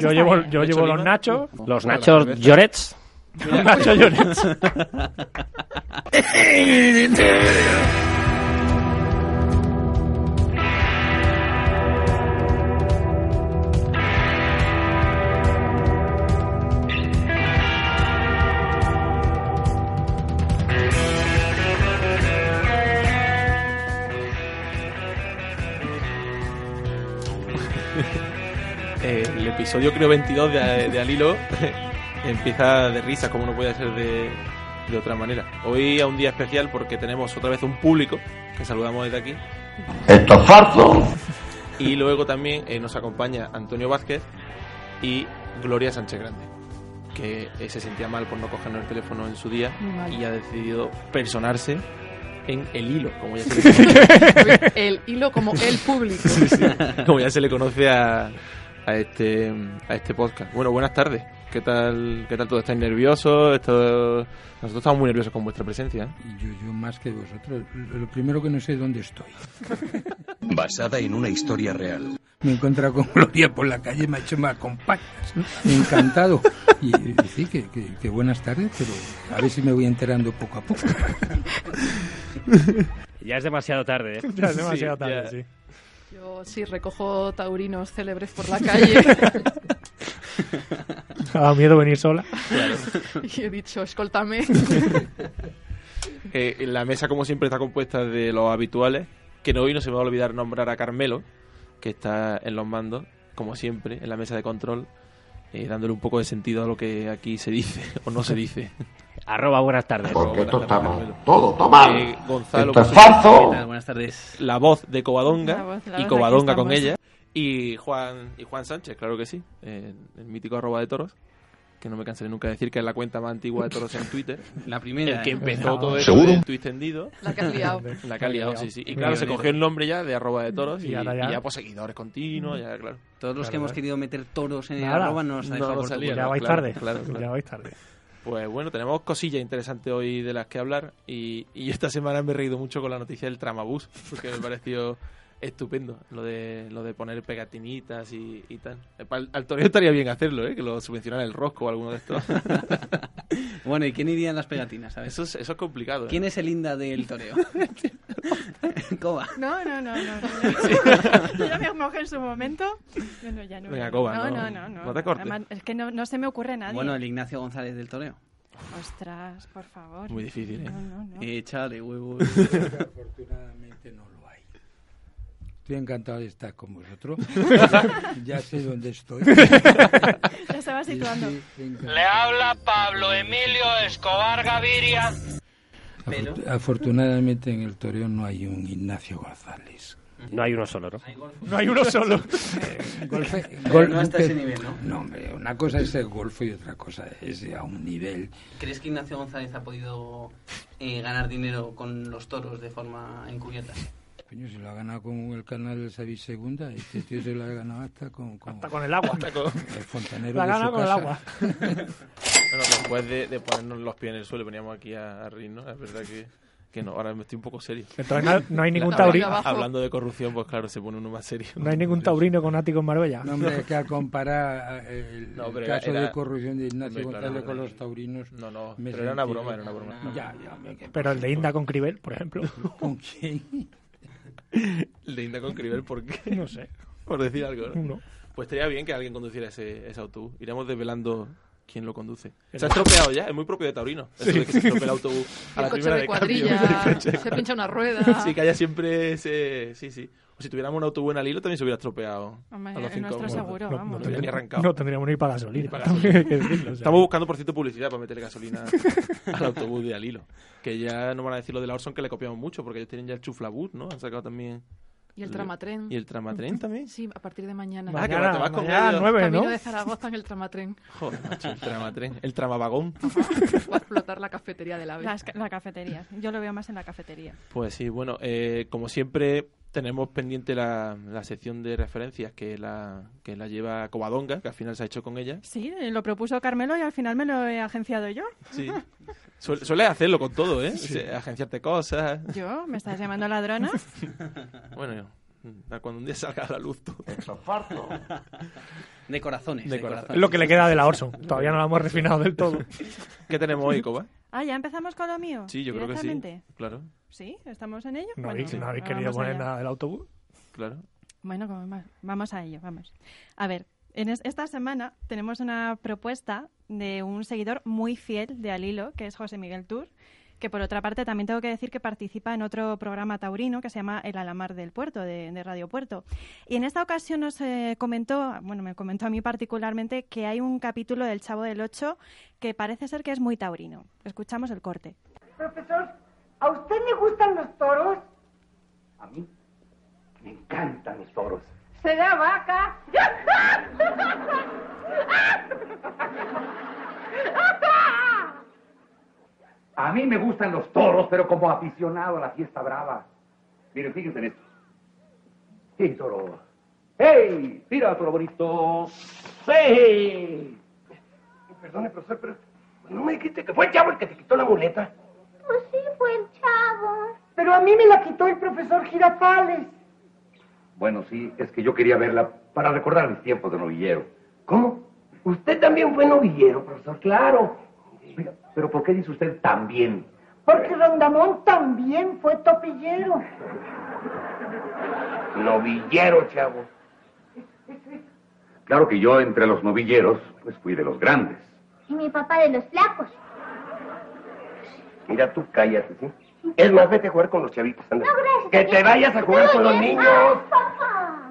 Yo llevo, bien. yo llevo los nachos. Los nachos. Llorets. Los nachos Llorens. episodio creo 22 de, de Al Hilo empieza de risa, como no puede ser de, de otra manera. Hoy a un día especial porque tenemos otra vez un público que saludamos desde aquí. Esto es falso. Y luego también eh, nos acompaña Antonio Vázquez y Gloria Sánchez Grande, que eh, se sentía mal por no cogernos el teléfono en su día y ha decidido personarse en el hilo, como ya se le conoce, El hilo como el público. como ya se le conoce a, a este a este podcast. Bueno, buenas tardes. ¿Qué tal, qué tal todo? ¿Estáis nerviosos? Esto- Nosotros estamos muy nerviosos con vuestra presencia. ¿eh? Y yo, yo más que vosotros. Lo primero que no sé es dónde estoy. Basada en una historia real. Me he encontrado con Gloria por la calle, me ha hecho me acompañas. Encantado. Y sí, que, que- que buenas tardes, pero a ver si me voy enterando poco a poco. Ya es demasiado tarde, ¿eh? Ya es demasiado Sí, tarde, ya. sí. Yo sí recojo taurinos célebres por la calle Me ha dado miedo venir sola. y he dicho, escoltame. Eh, la mesa, como siempre, está compuesta de los habituales. Que no, hoy no se me va a olvidar nombrar a Carmelo, que está en los mandos, como siempre, en la mesa de control, eh, dándole un poco de sentido a lo que aquí se dice o no se dice. Arroba buenas tardes. Porque esto. Carmelo. Todo. Eh, Gonzalo, Esto es falso. Buenas tardes. la voz de Covadonga La voz- la y Covadonga con estamos. ella. Y Juan, y Juan Sánchez, claro que sí, eh, el mítico arroba de toros, que no me cansaré nunca de decir que es la cuenta más antigua de toros en Twitter. La primera. El que empezó todo esto ¿Seguro? tuit tendido. La que has liado. La que ha liado, sí, sí. Y claro, se cogió el nombre ya de arroba de toros y, Y y ya- ya, pues seguidores continuos, ya, claro. Todos los Claro, que hemos querido meter toros en el arroba no nos ha No dejado nos por salía, culpa. Ya vais claro, tarde. claro, claro. Ya vais tarde. Pues bueno, tenemos cosillas interesantes hoy de las que hablar y, y esta semana me he reído mucho con la noticia del tramabús, porque me pareció estupendo lo de lo de poner pegatinitas y, y tal. Pa- Al, toreo estaría bien hacerlo, ¿eh? que lo subvencionara el rosco o alguno de estos. Bueno, ¿y quién iría en las pegatinas? ¿sabes? Eso es, eso es complicado. ¿eh? ¿Quién es el Inda del toreo? Coba. No, no, no, no. no. Yo ya me mojé en su momento. No, no, ya no. Venga, no. Coba, no, no- no, no, no. no te cortes. Además, es que no, no se me ocurre nadie. Bueno, el Ignacio González del toreo. Ostras, por favor. Muy difícil, ¿eh? No, no, no. Échale huevos. Afortunadamente no. Estoy encantado de estar con vosotros. ya sé dónde estoy. Ya se va situando. Estoy encantado. Le habla Pablo Emilio Escobar Gaviria. Pero- Afortunadamente en el toreo no hay un Ignacio González. No hay uno solo, ¿no? No hay uno solo. Golfe, gol- no hasta ese nivel, ¿no? No, hombre, una cosa es el golfo y otra cosa es a un nivel. ¿Crees que Ignacio González ha podido eh, ganar dinero con los toros de forma encubierta? Coño, se lo ha ganado con el canal del Savis Segunda. Este tío se lo ha ganado hasta con, con Hasta con el agua. el fontanero La de gana su con el casa. agua. Bueno, después de, de ponernos los pies en el suelo, veníamos aquí a, a reírnos. Es verdad que, que no, ahora me estoy un poco serio. Entonces no, no hay ningún taurino. Hablando de corrupción, pues claro, se pone uno más serio. No hay ningún taurino con ático en Marbella. No, hombre, es que al comparar eh, el, No, el caso era- de corrupción de Ignacio González con los taurinos. No, no, me pero era una broma, era una broma. Ya, ya, Pero el de Inda con Cribel, por ejemplo. ¿Con quién? El de Inda con Cribel, ¿por qué? No sé. Por decir algo, ¿no? Pues estaría bien que alguien conduciera ese, ese autobús. Iremos desvelando quién lo conduce. Se ha estropeado ya, es muy propio de Taurino. Eso de que se estropee el autobús a El la coche primera de cambio. de se pincha una rueda. Sí, que haya siempre ese... Sí, sí. O si tuviéramos un autobús en Alilo también se hubiera estropeado. Hombre, a los en cinco nuestro minutos. seguro, No, vamos. no arrancado. No tendríamos ni para gasolina. Ni para también hay que decirlo, o sea. Estamos buscando, por cierto, publicidad para meterle gasolina al autobús de Alilo. Que ya no van a decir lo de la Orson que le copiamos mucho, porque ellos tienen ya el chuflabús, ¿no? Han sacado también... Y el tramatren. ¿Y el tramatren también? Sí, a partir de mañana. Ah, que Mañana, te vas con mañana ellos. Camino ¿no? de Zaragoza en el tramatren. Joder, macho, el tramatren. El tramavagón. Va a explotar la cafetería del AVE. Ca- la cafetería. Yo lo veo más en la cafetería. Pues sí, bueno, eh, como siempre tenemos pendiente la, la sección de referencias que la, que la lleva Covadonga, que al final se ha hecho con ella. Sí, eh, lo propuso Carmelo y al final me lo he agenciado yo. Sí. Suele, suele hacerlo con todo, ¿eh? Agenciarte cosas. ¿Yo? ¿Me estás llamando ladrona? Bueno, cuando un día salga a la luz tú. De corazones. De corazones. Es lo que le queda de la Orson. Todavía no la hemos refinado del todo. ¿Qué tenemos hoy, Coba? Ah, ya empezamos con lo mío. Sí, yo creo que sí. Claro, Sí, estamos en ello. No Bueno, habéis, no habéis vamos querido poner nada del autobús. claro. Bueno, como más- vamos a ello, vamos. A ver, en es- esta semana tenemos una propuesta de un seguidor muy fiel de Alilo, que es José Miguel Tour, que por otra parte también tengo que decir que participa en otro programa taurino que se llama El Alamar del Puerto, de, de Radio Puerto. Y en esta ocasión nos eh, comentó, bueno, me comentó a mí particularmente, que hay un capítulo del Chavo del Ocho que parece ser que es muy taurino. Escuchamos el corte. Profesor, ¿a usted le gustan los toros? A mí me encantan los toros. ¿Será vaca? A mí me gustan los toros, pero como aficionado a la fiesta brava. Miren, fíjense en esto. ¡Sí, toro! ¡Hey! ¡Mira, toro bonito! ¡Sí! Perdone, profesor, pero no me dijiste que fue el chavo el que te quitó la muleta. Pues sí, fue el chavo. Pero a mí me la quitó el profesor Girafales. Bueno, sí, es que yo quería verla para recordar mis tiempos de novillero. ¿Cómo? Usted también fue novillero, profesor, claro. Oiga, pero ¿por qué dice usted también? Porque Rondamón también fue topillero. Novillero, chavo. Claro que yo entre los novilleros, pues fui de los grandes. Y mi papá de los flacos. Mira, tú cállate, ¿sí? Es más, vete a jugar con los chavitos, anda. No, gracias. Que te vayas a jugar con los niños. papá!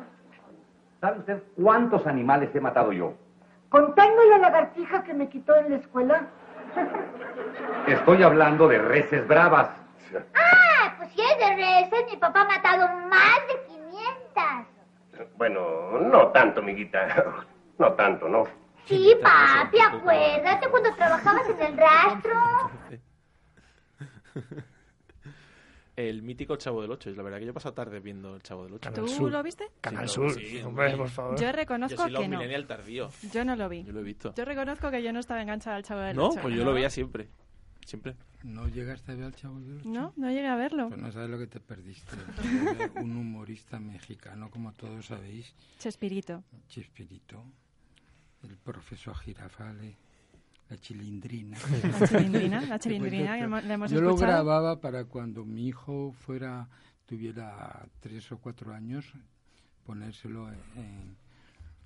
¿Sabe usted cuántos animales he matado yo? Contando la lagartija que me quitó en la escuela. Estoy hablando de reses bravas. Ah, pues si es de reses, mi papá ha matado más de 500. Bueno, no tanto, amiguita. No tanto, ¿no? Sí, papi, acuérdate cuando trabajabas en el rastro. El mítico Chavo del Ocho. Es la verdad que yo he pasado tarde viendo el Chavo del Ocho. ¿Tú Sur. lo viste? Canal Sí, Sur. sí, hombre, por favor. Yo reconozco Yo soy los que no. millennial tardío. Yo no lo vi. Yo lo he visto. Yo reconozco que yo no estaba enganchada al Chavo del No, Ocho. pues yo lo veía siempre. Siempre. ¿No llegaste a ver al Chavo del Ocho? No, no llegué a verlo. Pues no sabes lo que te perdiste. Un humorista mexicano, como todos sabéis, Chespirito. Chespirito, el profesor Girafale, la chilindrina. La chilindrina, la chilindrina, que hemos- la hemos Yo lo escuchado. grababa para cuando mi hijo fuera, tuviera tres o cuatro años, ponérselo en...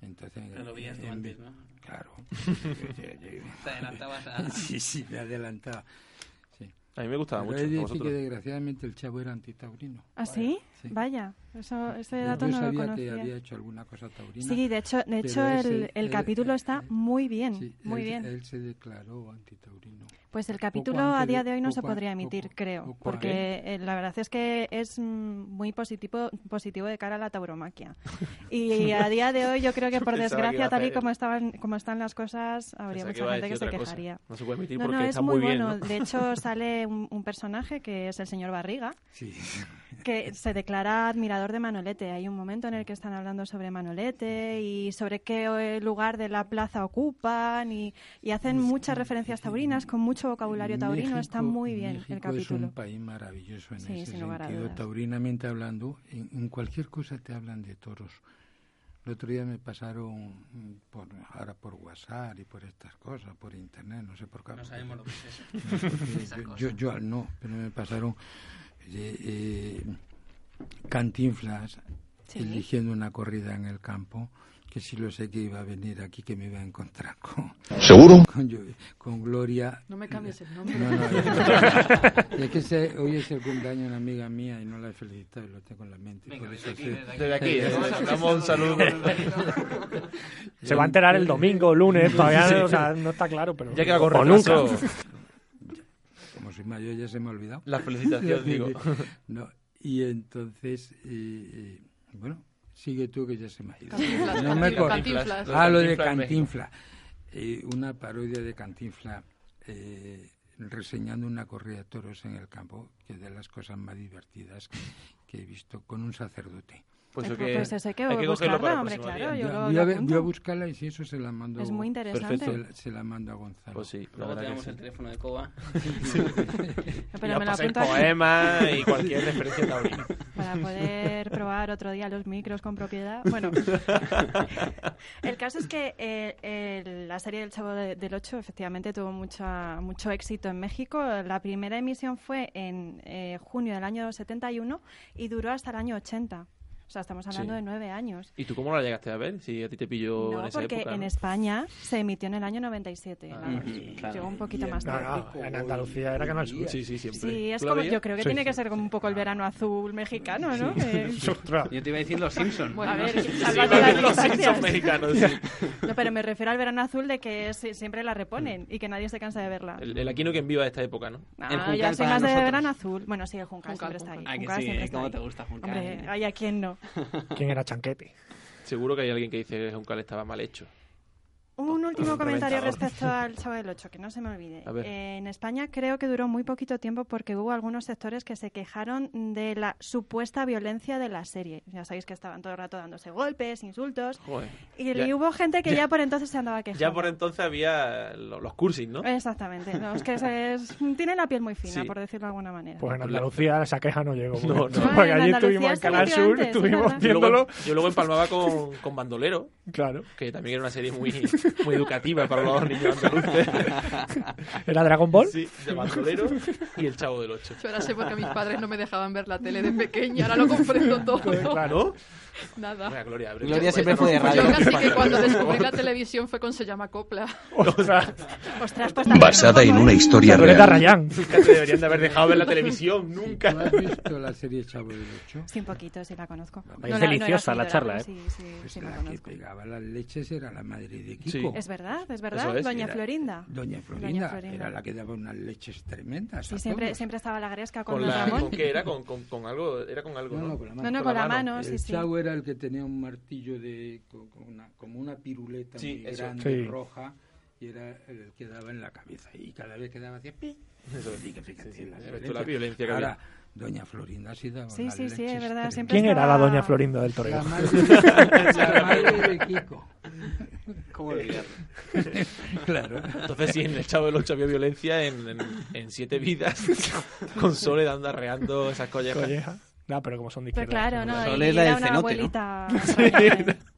entonces, Lo veías tú en- antes, ¿no? Claro. Te adelantabas a- Sí, sí, me adelantaba. Sí. A mí me gustaba Pero mucho. he de ¿a decir que desgraciadamente el chavo era antitaurino. ¿Ah, sí? Sí. Vaya, eso, ese Yo- dato yo no lo sabía que conocía. había hecho alguna cosa taurina. Sí, de hecho, de hecho el, el él- capítulo él- está muy bien, sí, muy él- bien. Él se declaró antitaurino. Pues el capítulo antes a día de- hoy no se poco podría emitir, poco- creo, poco porque eh, la verdad es que es mm, muy positivo positivo de cara a la tauromaquia. Y a día de hoy yo creo que por que desgracia, tal y como estaban como están las cosas, habría Pensaba que mucha gente que se cosa. quejaría. No se puede emitir No, porque no, es está muy, muy bien, bueno. ¿no? De hecho, sale un, un personaje que es el señor Barriga, Sí. Que se declara admirador de Manolete. Hay un momento en el que están hablando sobre Manolete y sobre qué eh, lugar de la plaza ocupan y, y hacen muchas referencias taurinas con mucho vocabulario taurino. Está muy bien México el capítulo. Es un país maravilloso en Sí, ese sin lugar a sentido. dudas. Taurinamente hablando, en, en cualquier cosa te hablan de toros. El otro día me pasaron por, ahora por WhatsApp y por estas cosas, por internet, no sé por qué. No sabemos lo que es eso. Yo- cosa. yo, yo no, pero me pasaron eh, eh, cantinflas Sí. eligiendo una corrida en el campo que si lo sé que iba a venir aquí que me iba a encontrar con ¿Seguro? con, yo- con Gloria No me cambies el nombre. no, no, es, es que se- hoy es el cumpleaños de una amiga mía y no la he felicitado y lo tengo en la mente. Venga, desde aquí, sí. desde aquí. Desde aquí, damos un saludo. Se va a enterar el domingo o lunes, todavía Sí. no, o sea, no está claro, pero... Ya que O nunca. Soy mayor ya se me ha olvidado. La felicitación, digo. No, y entonces, eh, eh, bueno, sigue tú que ya se me ha ido. Cantinflas, No me Cantinflas. Ah, lo de Cantinfla. Eh, una parodia de Cantinfla eh, reseñando una corrida de toros en el campo, que es de las cosas más divertidas que, que he visto, con un sacerdote. Pues, Eh, eso que, pues eso hay que hay que buscarla, el hombre, claro, yo Voy a, voy a buscarla y si eso se la mando. Es muy interesante. Se, la- se la mando a Gonzalo. Pues sí, Luego verdad tenemos que el sí. teléfono de Coba. Pero Ya me lo apunto aquí. poemas y cualquier referencia taurina. Para poder probar otro día los micros con propiedad. Bueno, el caso es que eh, el- la serie del Chavo de- del Ocho efectivamente tuvo mucha, mucho éxito en México. La primera emisión fue en eh, junio del año 71 y duró hasta el año 80. O sea, estamos hablando Sí. de nueve años. ¿Y tú cómo la llegaste a ver? Si a ti te pilló en No, esa porque época. en. España se emitió en el año 97. Ah, la- ujú, claro. Llegó un poquito más tarde. no, en Andalucía era Canal Sur. Sí, sí, siempre. Yo creo que Sí, tiene sí. que ser como un poco el verano azul mexicano, ¿no? Eh, Yo te iba a decir los Simpsons. a ver, los. Simpsons mexicanos, sí. No, pero me refiero al verano azul de que es- siempre la reponen y que nadie se cansa de verla. El, el Aquino que en viva de esta época, ¿no? Ah, el yo Juncal soy más de verano azul. Bueno, sí, el Juncal, siempre está ahí. Ah, que Juncal sí, siempre está ¿cómo ahí. te gusta Juncal? Hombre, hay a quien no. ¿Quién era Chanquete? Seguro que hay alguien que dice que Juncal estaba mal hecho. Un último Un comentario respecto al Chavo del Ocho, que no se me olvide. Eh, en España creo que duró muy poquito tiempo porque hubo algunos sectores que se quejaron de la supuesta violencia de la serie. Ya sabéis que estaban todo el rato dándose golpes, insultos. Joder. Y, Ya- hubo gente que ya, por entonces se andaba quejando. Ya por entonces había lo- los cursis, ¿no? Exactamente. Los que se, tienen la piel muy fina, Sí. por decirlo de alguna manera. Pues en Andalucía esa queja no llegó. No, porque- no. Porque Ah, allí estuvimos en Canal Sur, antes, estuvimos. Yo luego, viéndolo. yo luego empalmaba con, con Bandolero, Claro. que también era una serie muy, muy educativa para los niños andaluces. ¿Era Dragon Ball? Sí, de Bandolero y El Chavo del Ocho. Yo ahora sé porque mis padres no me dejaban ver la tele de pequeña, ahora lo comprendo todo. Claro. Nada. Mira, Gloria, Gloria siempre fue de no- radio. Yo casi que cuando descubrí la televisión fue con Se llama Copla. Ostras, Ostras, pues Basada en una ¿eh? historia Violeta real. Rayán. Nunca te deberían de haber dejado ver la televisión, ¿Tú nunca. has visto la serie Chavo del Ocho? Sí, un poquito, sí la conozco. Es No la- no era deliciosa la seguidora, charla, ¿eh? Sí, sí, Pues sí la la que pegaba las leches era la madre de Kiko. Sí. Es verdad, es verdad. Es, Doña era- Florinda. Doña Florinda, Doña Florinda. era la que daba unas leches tremendas. Sí, siempre, todos. siempre estaba la gresca con, Con la, Ramón. ¿Con qué era? Con, con, con algo, era con algo, No, ¿no? no, con la No, mano. no, la sí, sí. Era el que tenía un martillo de con, con una, como una piruleta Sí, muy eso. grande, Sí. roja, y era el que daba en la cabeza. Y cada vez que daba hacía pi. Eso es. Sí, que fíjate Sí, la la violencia que Ahora, había. Doña Florinda sí daba Sí, sí, sí, es verdad. Siempre ¿Quién era estaba- la doña Florinda del La Toreo? madre, la madre de Kiko. ¿Cómo? Claro. Entonces, sí, en el Chavo del Ocho había violencia en, en, en Siete Vidas, con Sole dando arreando esas collejas. Colleja. No, pero como son de izquierda. claro, ¿no? Solo Y es la era del una cenote, ¿no? abuelita.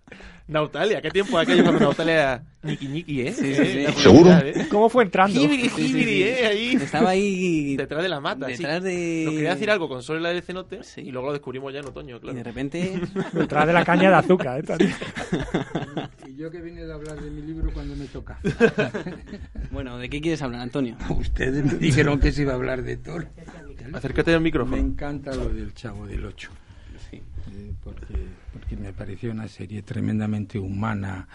Nautalia, ¿qué tiempo aquello cuando Nautalia ñiqui ñiqui, eh? Sí, sí, sí. Eh, ¿Seguro? ¿eh? ¿Cómo fue entrando? Jibiri, Sí, sí, jibiri, sí. eh, ahí. Estaba ahí Detrás de la mata, sí. detrás de... Nos quería decir algo con Sole la del cenote Sí. y luego lo descubrimos ya en otoño, Y claro. de repente... Detrás de la caña de azúcar. tía. Y yo que vine de hablar de mi libro cuando me toca. Bueno, ¿de qué quieres hablar, Antonio? Ustedes me dijeron que se iba a hablar de Thor. Acércate al Me micrófono. encanta lo del Chavo del Ocho. Sí. eh, porque, porque me pareció una serie tremendamente humana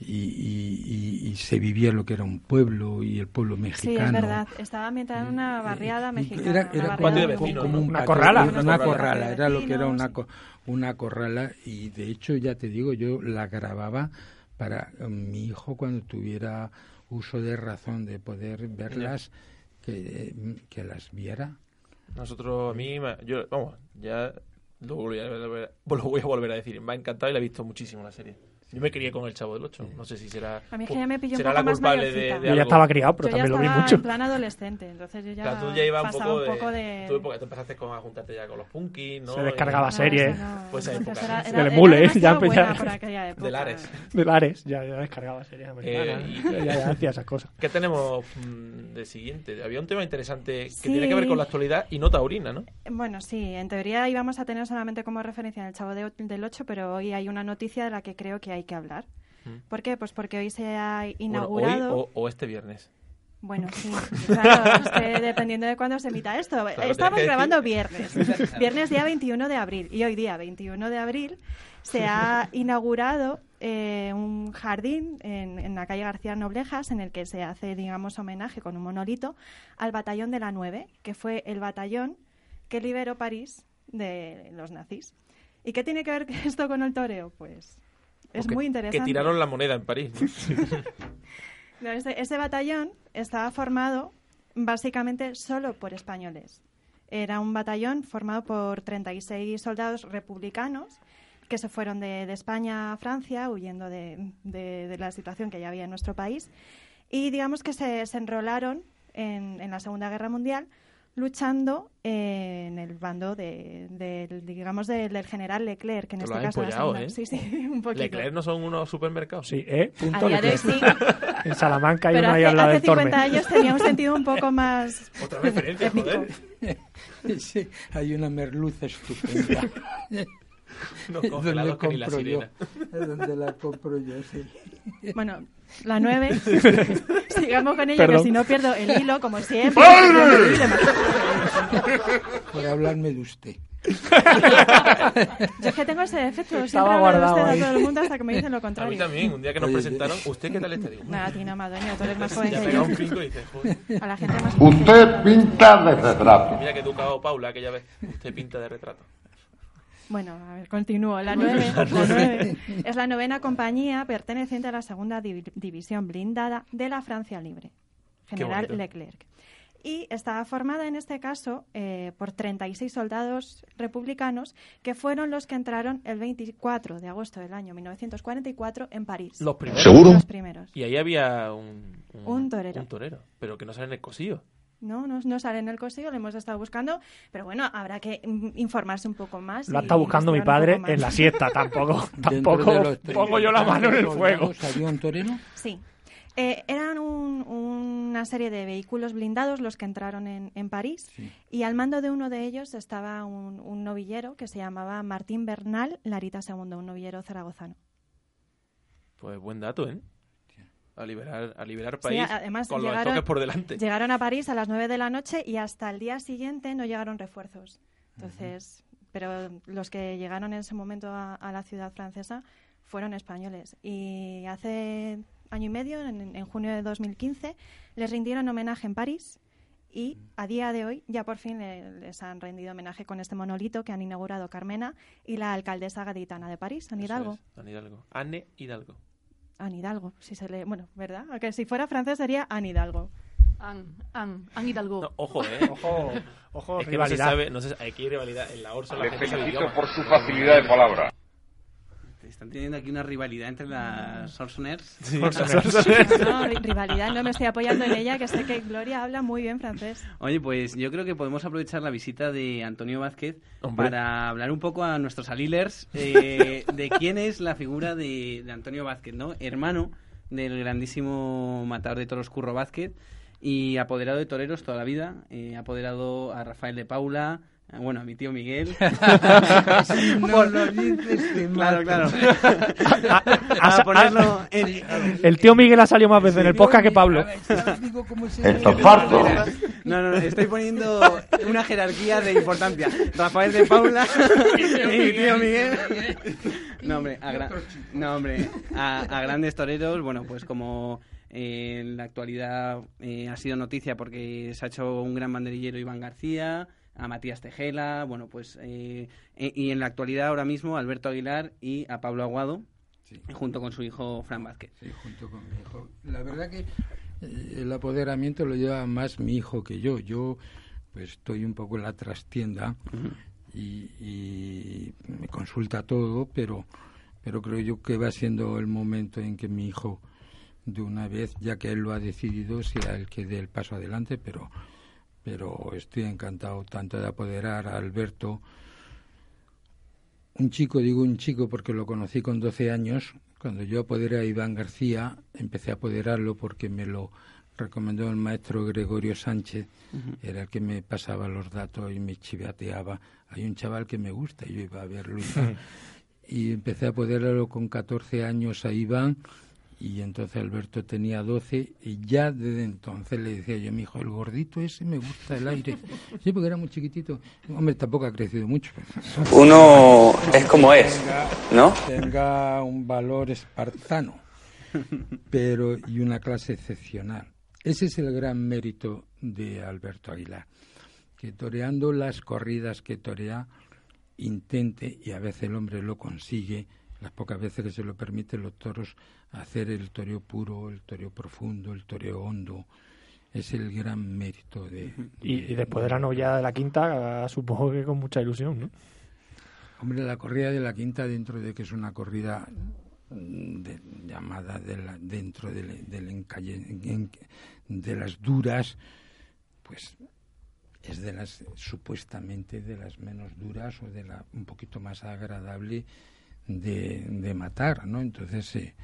y, y- y- y se vivía lo que era un pueblo y el pueblo Sí, mexicano. es verdad. Estaba ambientada en una barriada Y mexicana. Era, una era barriada como ¿no? un Una patio- corrala. Una, Una corrala, era lo que era una, co- una corrala y de hecho ya te digo, yo la grababa para eh, mi hijo cuando tuviera uso de razón de poder verlas, que, eh, que las viera. Nosotros, a mí, yo, vamos, ya lo voy, a lo voy a volver a decir. Me ha encantado y la he visto muchísimo la serie. Yo me crié con el Chavo del Ocho. No sé si será. A mí es que ya me pilló un será poco la más culpable de, mayorcita. de Yo ya estaba criado, pero Yo ya también lo vi mucho. en plan adolescente, entonces yo ya, Claro, tú ya ibas un poco, un de, poco de... Tú época- te empezaste con, a juntarte ya con los punkis, ¿no? Se descargaba Y- series. No, no. Pues esa época, era- ¿no? era- Del Mule, ya, ya. De Lares. De Lares, ya, ya descargaba series americanas. Eh, ya, ya hacía esas cosas. ¿Qué tenemos mm, de siguiente? Había un tema interesante que Sí. tiene que ver con la actualidad y no taurina, ¿no? Bueno, sí, en teoría íbamos a tener solamente como referencia el Chavo de- del 8, pero hoy hay una noticia de la que creo que hay que hablar. ¿Por qué? Pues porque hoy se ha Bueno, inaugurado... hoy o, o este viernes. Bueno, sí, claro, dependiendo de cuándo se emita esto. tienes Estamos grabando viernes, viernes día 21 de abril. Y hoy día 21 de abril se ha inaugurado eh, un jardín en, en la calle García Noblejas en el que se hace, digamos, homenaje con un monolito al batallón de la 9, que fue el batallón que liberó París de los nazis. ¿Y qué tiene que ver esto con el toreo? Pues es Porque- muy interesante. Que tiraron la moneda en París. ¿no? No, ese, ese batallón estaba formado básicamente solo por españoles. Era un batallón formado por 36 soldados republicanos que se fueron de, de España a Francia huyendo de, de- de la situación que ya había en nuestro país y digamos que se, se enrolaron en, en la Segunda Guerra Mundial luchando eh, en el bando de, del, digamos del, del general Leclerc que en Te este lo caso la empollado, ¿eh? sí sí un poquito Leclerc no son unos supermercados. Sí, ¿eh? Punto de Leclerc. sí. En Salamanca hay pero uno ahí hace, al lado hace del Torme. 50 años tenía un sentido un poco más Otra referencia, joder. Sí, hay una merluza estupenda. Es congelados que ni la yo. sirena. Es donde la compro yo, sí. Bueno, la 9. Sigamos con ella, Perdón. que si no pierdo el hilo, como siempre. Por hablarme de usted. Yo es que tengo ese defecto. Siempre Estaba hablo de guardado usted a ahí. todo el mundo hasta que me dicen lo A contrario. mí también, un día que nos Oye, presentaron, ¿usted qué tal está? Digo, Nada, a ti no, Madoño, tú eres más joven ya que pega yo. un pingo y dices, joder. A la gente más Usted pinta de retrato. Mira que educado Paula aquella vez. Usted pinta de retrato. Bueno, a ver, continúo. La 9, la nueve es la novena compañía perteneciente a la segunda divi- división blindada de la Francia Libre, General. Leclerc. Y estaba formada en este caso eh, por 36 soldados republicanos que fueron los que entraron el 24 de agosto del año 1944 en París. Los primeros. Los primeros. Y ahí había un, Un torero. Un torero, pero que no sale en el cosillo. No, no, no sale en el cosillo, lo hemos estado buscando, pero bueno, habrá que mm, informarse un poco más. Lo ha estado buscando mi padre en la siesta, tampoco, tampoco de los pongo yo la mano en el fuego. ¿Había un torero? Sí. Eh, eran un- una serie de vehículos blindados los que entraron en, en París y al mando de uno de ellos estaba un, un novillero que se llamaba Martín Bernal Larita II, un novillero zaragozano. Pues buen dato, ¿eh? A liberar, a liberar Sí, país además con los llegaron, toques por delante. llegaron a París a las 9 de la noche y hasta el día siguiente no llegaron refuerzos. Entonces, pero los que llegaron en ese momento a, a la ciudad francesa fueron españoles. Y hace año y medio, en, en junio de 2015, les rindieron homenaje en París y a día de hoy ya por fin le- les han rendido homenaje con este monolito que han inaugurado Carmena y la alcaldesa gaditana de París, Anne Hidalgo. es, Anne Hidalgo. Anne Hidalgo. Anne Hidalgo, si se lee, bueno, ¿verdad? Aunque si fuera francés sería Anne Hidalgo. An, An, An Hidalgo. No, ojo, ¿eh? Ojo, ojo, es que rivalidad. No se sabe, no se, aquí hay rivalidad. En la Le felicito por su facilidad de palabra. Están teniendo aquí una rivalidad entre las Sorsoners. Sí. No, ri- rivalidad, no me estoy apoyando en ella, que sé que Gloria habla muy bien francés. Oye, pues yo creo que podemos aprovechar la visita de Antonio Vázquez Hombre. para hablar un poco a nuestros alilers eh, de quién es la figura de, de Antonio Vázquez, ¿no? Hermano del grandísimo matador de toros Curro Vázquez y apoderado de toreros toda la vida, eh, apoderado a Rafael de Paula, bueno, a mi tío Miguel. No lo dices, te claro, claro. A ponerlo en, El tío Miguel ha salido más veces en el podcast que Pablo. No, no, no, estoy poniendo una jerarquía de importancia. Rafael de Paula y mi tío Miguel. No, hombre, a, gra- no, hombre, a, a grandes toreros, bueno, pues como eh, en la actualidad eh, ha sido noticia porque se ha hecho un gran banderillero Iván García, a Matías Tejela, bueno, pues eh, y en la actualidad ahora mismo Alberto Aguilar y a Pablo Aguado, junto con su hijo Fran Vázquez. Sí, junto con mi hijo. La verdad que eh, el apoderamiento lo lleva más mi hijo que yo. Yo pues estoy un poco en la trastienda y, y me consulta todo, pero, pero creo yo que va siendo el momento en que mi hijo de una vez, ya que él lo ha decidido, sea el que dé el paso adelante, pero, pero estoy encantado tanto de apoderar a Alberto, un chico, digo un chico porque lo conocí con 12 años. Cuando yo apoderé a Iván García, empecé a apoderarlo porque me lo recomendó el maestro Gregorio Sánchez, era el que me pasaba los datos y me chivateaba. Hay un chaval que me gusta, y yo iba a verlo. Y empecé a apoderarlo con 14 años a Iván y entonces Alberto tenía 12 y ya desde entonces le decía yo a mi hijo, el gordito ese me gusta el aire. Sí, porque era muy chiquitito. Hombre, tampoco ha crecido mucho. Uno es como es, ¿no? Tenga un valor espartano, pero y una clase excepcional. Ese es el gran mérito de Alberto Aguilar, que toreando las corridas que torea, intente, y a veces el hombre lo consigue, las pocas veces que se lo permiten los toros, hacer el toreo puro, el toreo profundo, el toreo hondo. Es el gran mérito de... Y, y después de la novillada de la quinta, supongo que con mucha ilusión, ¿no? Hombre, la corrida de la quinta, dentro de que es una corrida mm, de- llamada de la- dentro del, del encalle- en- de las duras, pues es de las supuestamente de las menos duras o de la un poquito más agradable de, de matar, ¿no? Entonces, eh,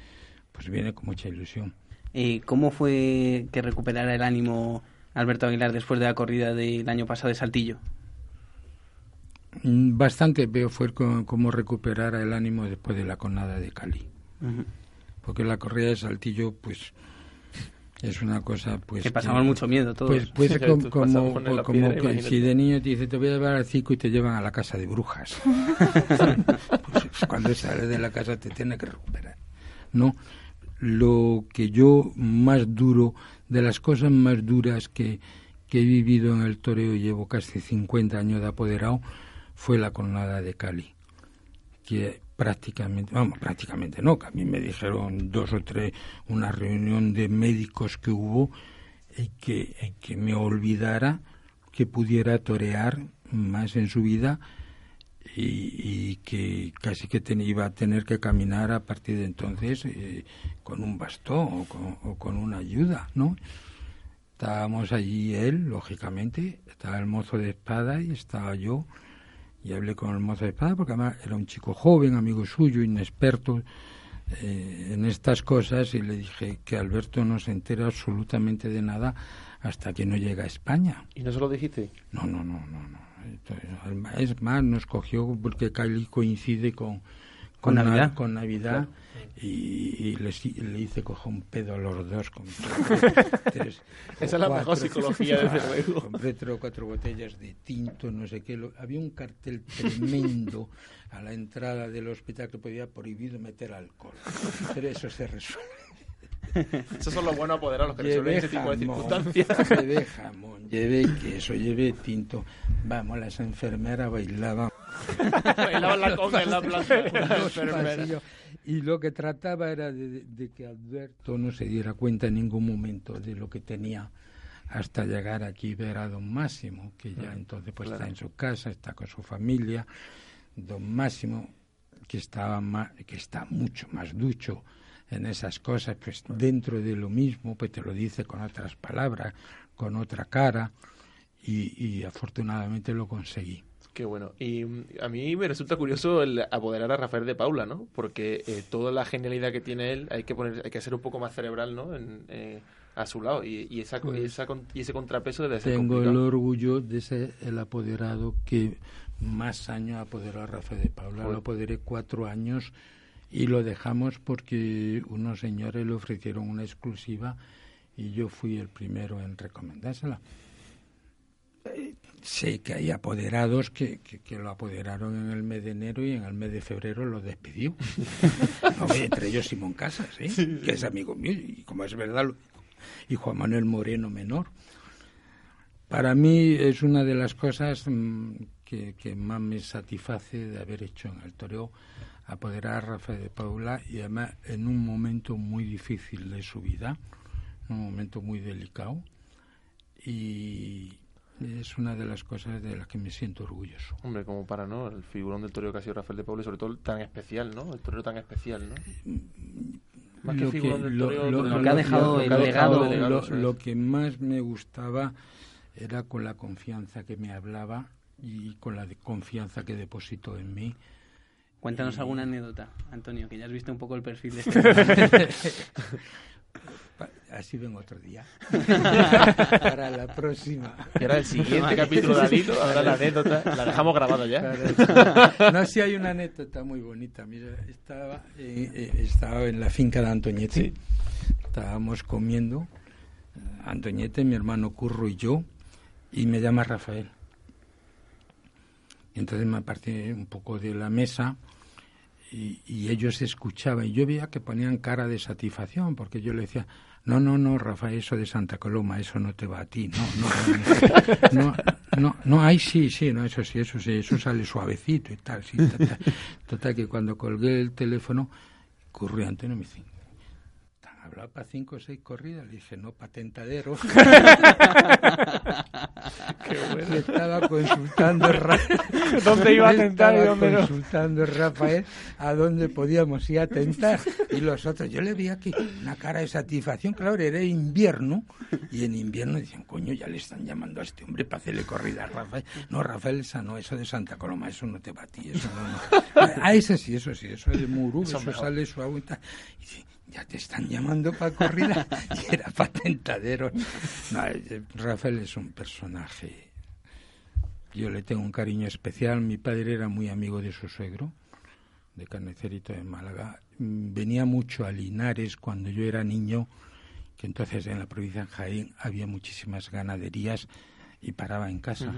pues viene con mucha ilusión. Eh, ¿Cómo fue que recuperara el ánimo Alberto Aguilar después de la corrida del año pasado de Saltillo? Mm, Bastante veo fue cómo recuperar el ánimo después de la conada de Cali. Porque la corrida de Saltillo, pues, es una cosa, pues... Que pasamos mucho miedo todos. Pues, pues Sí, como, como piedra, que si de niño te dice, te voy a llevar al circo y te llevan a la casa de brujas. Pues cuando sales de la casa te tiene que recuperar. No, lo que yo más duro, de las cosas más duras que, que he vivido en el toreo, llevo casi 50 años de apoderado, fue la conada de Cali. Que prácticamente, vamos, prácticamente no, que a mí me dijeron dos o tres, una reunión de médicos que hubo, y que, y que me olvidara que pudiera torear más en su vida y, y que casi que ten- iba a tener que caminar a partir de entonces eh, con un bastón o con, o con una ayuda, ¿no? Estábamos allí él, lógicamente, estaba el mozo de espada y estaba yo y hablé con el mozo de espada porque además era un chico joven, amigo suyo, inexperto eh, en estas cosas y le dije que Alberto no se entera absolutamente de nada hasta que no llega a España. ¿Y no se lo dijiste? No, no, no, no, no. Entonces, Es más, nos cogió porque Cali coincide con, Con Na- Navidad. con Navidad y, y les hi- le hice coger un pedo a los dos. Con tres Esa es la mejor psicología, desde luego. Compré tres o cuatro botellas de tinto, no sé qué. lo- había un cartel tremendo a la entrada del hospital que podía prohibido meter alcohol. Pero eso se resuelve. Esos son los buenos apoderados, los que resuelven ese tipo de circunstancias. Llevé jamón, llevé queso, llevé tinto. Vamos, las enfermeras bailaban. Bailaban la conga en la plaza, las. Y lo que trataba era de, que Alberto no se diera cuenta en ningún momento de lo que tenía hasta llegar aquí y ver a don Máximo, que ya entonces pues Claro. está en su casa, está con su familia. Don Máximo, que estaba ma- que está mucho más ducho en esas cosas, pues dentro de lo mismo, pues te lo dice con otras palabras, con otra cara, y, y afortunadamente lo conseguí. Qué bueno. Y mm, a mí me resulta curioso el apoderar a Rafael de Paula, ¿no? Porque eh, toda la genialidad que tiene él hay que poner, hay que ser un poco más cerebral, ¿no? En, eh, a su lado y, y esa, Pues, y esa con- y ese contrapeso debe ser Tengo el orgullo de ser el apoderado que más años apoderó a Rafael de Paula. Lo apoderé cuatro años y lo dejamos porque unos señores le ofrecieron una exclusiva y yo fui el primero en recomendársela. Eh, Sé que hay apoderados que, que, que lo apoderaron en el mes de enero y en el mes de febrero lo despidió. No, entre ellos Simón Casas, ¿eh? que es amigo mío y como es verdad, lo- y Juan Manuel Moreno Menor. Para mí es una de las cosas mm, que, que más me satisface de haber hecho en el toreo, apoderar a Rafael de Paula y además en un momento muy difícil de su vida, un momento muy delicado y es una de las cosas de las que me siento orgulloso. Hombre, como para, ¿no? El figurón del toreo que ha sido Rafael de Paula y sobre todo tan especial, ¿no? El toreo tan especial, ¿no? Más que Lo figurón del lo- que ha dejado lo- el legado. lo- que más me gustaba era con la confianza que me hablaba y con la de- confianza que depositó en mí. Cuéntanos alguna anécdota, Antonio, que ya has visto un poco el perfil de este. Así ven otro día. Para la próxima. Y ahora el siguiente capítulo de ahora la anécdota, la dejamos grabada ya. No, sí hay una anécdota muy bonita. Mira, estaba, eh, estaba en la finca de Antoñete. Estábamos comiendo, Antoñete, mi hermano Curro y yo, y me llama Rafael. Entonces me aparté un poco de la mesa y, y ellos escuchaban. Y yo veía que ponían cara de satisfacción, porque yo le decía, no, no, no, Rafael, eso de Santa Coloma, eso no te va a ti, no, no, no, no, no, ay, sí, sí, no, eso sí, eso sí, eso sale suavecito y tal, sí, ta, ta. Total, que cuando colgué el teléfono, ocurrió Antonio me dice, hablaba para cinco o seis corridas. Le dije, no, para tentadero. Qué bueno. Le estaba consultando ¿Dónde iba a tentar y dónde no? consultando Rafael a dónde podíamos ir a tentar. Y los otros, yo le vi aquí una cara de satisfacción. Claro, era invierno. Y en invierno decían, coño, ya le están llamando a este hombre para hacerle corrida a Rafael. No, Rafael, esa no, eso de Santa Coloma, eso no te a ti. Eso no, no. Ah, ese sí, eso sí, eso de Murú, Eso eso, sale suave y tal. Y ya te están llamando para corrida. Y era para tentadero. No, eh, Rafael es un personaje. Yo le tengo un cariño especial. Mi padre era muy amigo de su suegro, de Carnicerito de Málaga. Mm, Venía mucho a Linares cuando yo era niño, que entonces en la provincia de Jaén había muchísimas ganaderías y paraba en casa.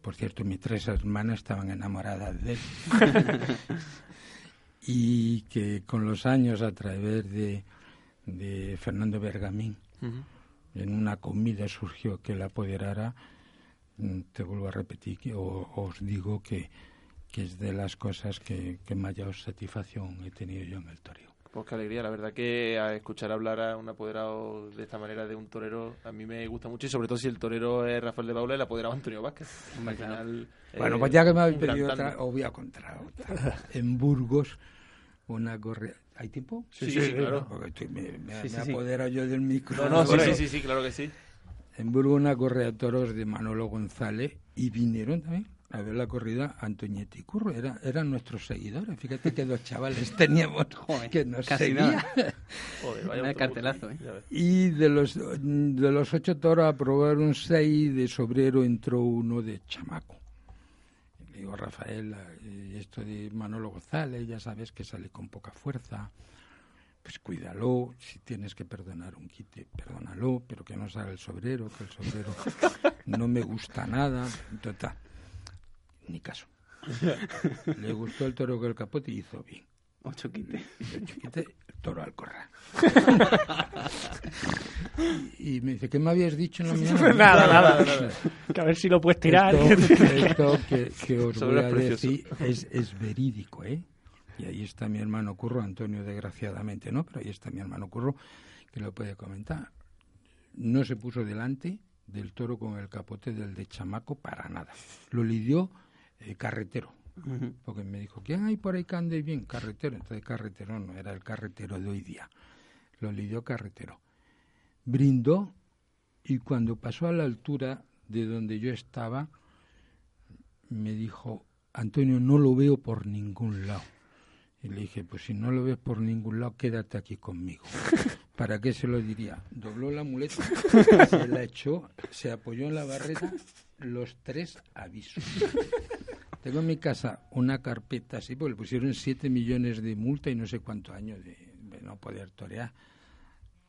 Por cierto, mis tres hermanas estaban enamoradas de él. y que con los años, a través de, de Fernando Bergamín, Ujú. en una comida surgió que la apoderara, mm, te vuelvo a repetir, que, o- os digo que, que es de las cosas que, que mayor satisfacción he tenido yo en el toreo. Pues qué alegría, la verdad que a escuchar hablar a un apoderado de esta manera de un torero a mí me gusta mucho y sobre todo si el torero es Rafael de Baula y el apoderado Antonio Vázquez. Al final, Bueno, eh, pues ya que me habéis pedido otra, os voy a contar otra. En Burgos, una correa... ¿Hay tiempo? Sí, sí, sí, claro. Porque estoy- me, me, Sí, sí, me sí. apodero yo del micro. No, no, sí, sí, sí, sí, claro que sí. En Burgos una correa de toros de Manolo González y vinieron también a ver la corrida Antoñete y Curro. Era, eran nuestros seguidores. Fíjate que dos chavales teníamos que nos casi seguían. nada. Joder, vaya cartelazo, ¿eh? Y de los, de los ocho toros aprobaron seis, de sobrero entró uno de chamaco. Digo, Rafael, eh, esto de Manolo González, ya sabes que sale con poca fuerza, pues cuídalo, si tienes que perdonar un quite, perdónalo, pero que no salga el sobrero, que el sobrero no me gusta nada, total, ni caso. Le gustó el toro con el capote y hizo bien. Ocho quites. Ocho toro al corral. y, y me dice, ¿qué me habías dicho en la mañana? Nada, nada, nada. Que a ver si lo puedes tirar. Esto, esto que, que os Sobre voy a precioso. decir es, es verídico, ¿eh? Y ahí está mi hermano Curro, Antonio desgraciadamente no, pero ahí está mi hermano Curro, que lo puede comentar. No se puso delante del toro con el capote del de chamaco para nada. Lo lidió eh, carretero. Ujú. Porque me dijo, ¿quién hay por ahí que ande bien? Carretero. Entonces carretero no, era el carretero de hoy día. Lo lidió carretero. Brindó y cuando pasó a la altura de donde yo estaba, me dijo, Antonio, no lo veo por ningún lado. Y le dije, pues si no lo ves por ningún lado, quédate aquí conmigo. ¿Para qué se lo diría? Dobló la muleta, se la echó, se apoyó en la barrera, los tres avisos. Tengo en mi casa una carpeta así, porque le pusieron 7 millones de multa y no sé cuántos años de, de no poder torear.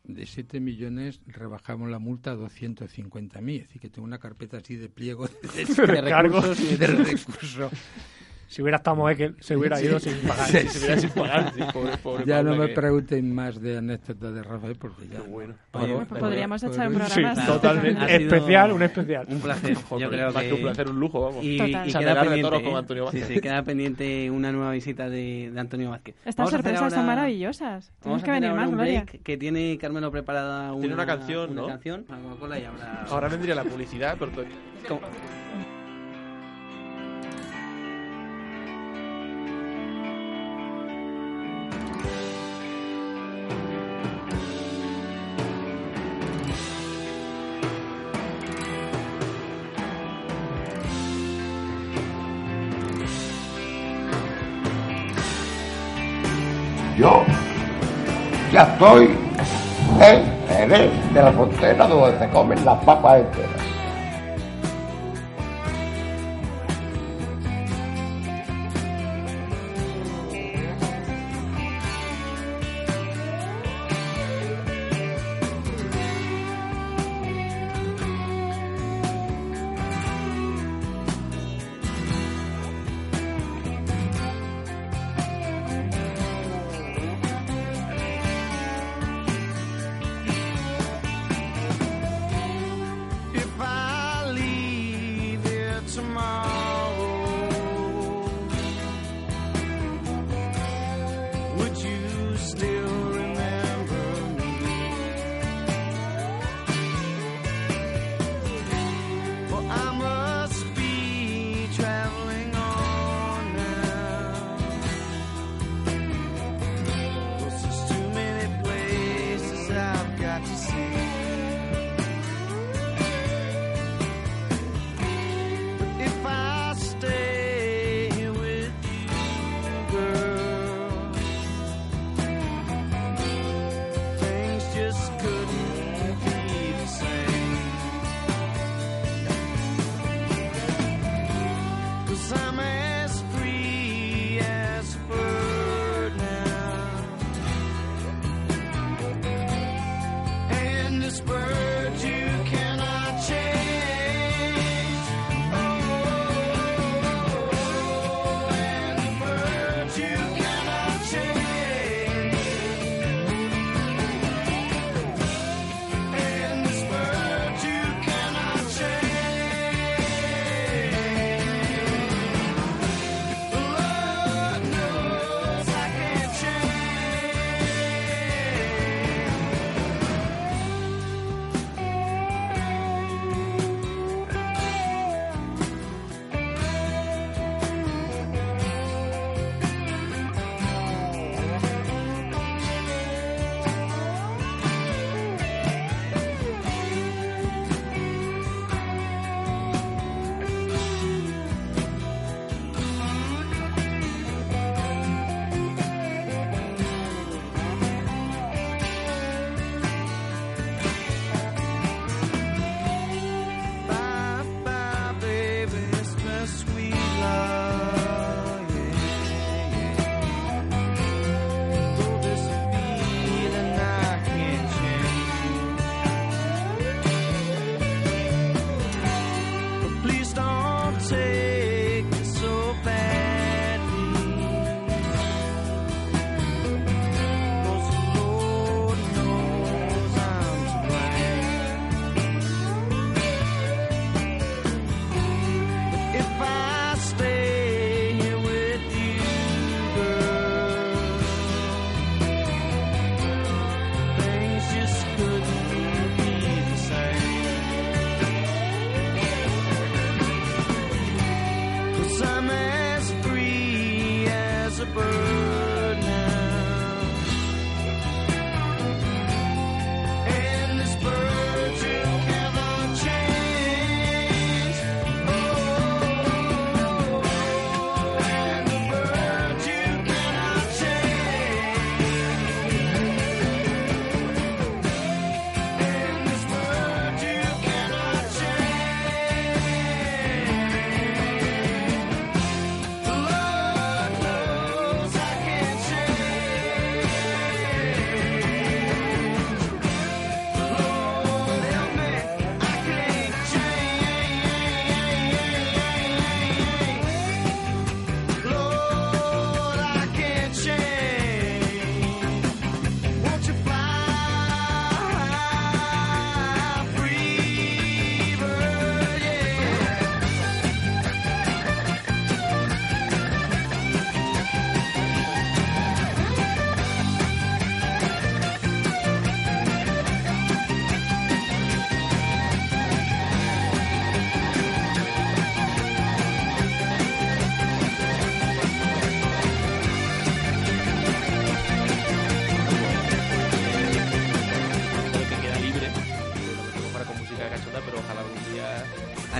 De 7 millones rebajamos la multa a 250 mil. Decir, que tengo una carpeta así de pliego de, de Recargos. recursos y de recursos. Si hubiera estado Moekel, se hubiera Sí. ido sin pagar. Sí, Se hubiera sin pagar, sí, pobre, pobre Ya no Paula, me que- pregunten más de anécdotas de Rafael porque ya. bueno. Oye, Pues podríamos echar un Sí, programa. así. totalmente. Especial, un especial. Un placer. Joder, Yo creo más que... que un placer, un lujo, vamos. Y, Total. y queda Charlar de pendiente, toros con ¿eh? Antonio Vázquez. Sí, sí, queda pendiente una nueva visita de, de Antonio Vázquez. Estas sorpresas son ahora- maravillosas. Tienes Vamos que venir más, Gloria. que tiene Carmelo preparada una, Tiene una canción, una ¿no? canción. Ahora vendría la publicidad, pero estoy en Jerez de la frontera donde se comen las papas enteras. tomorrow.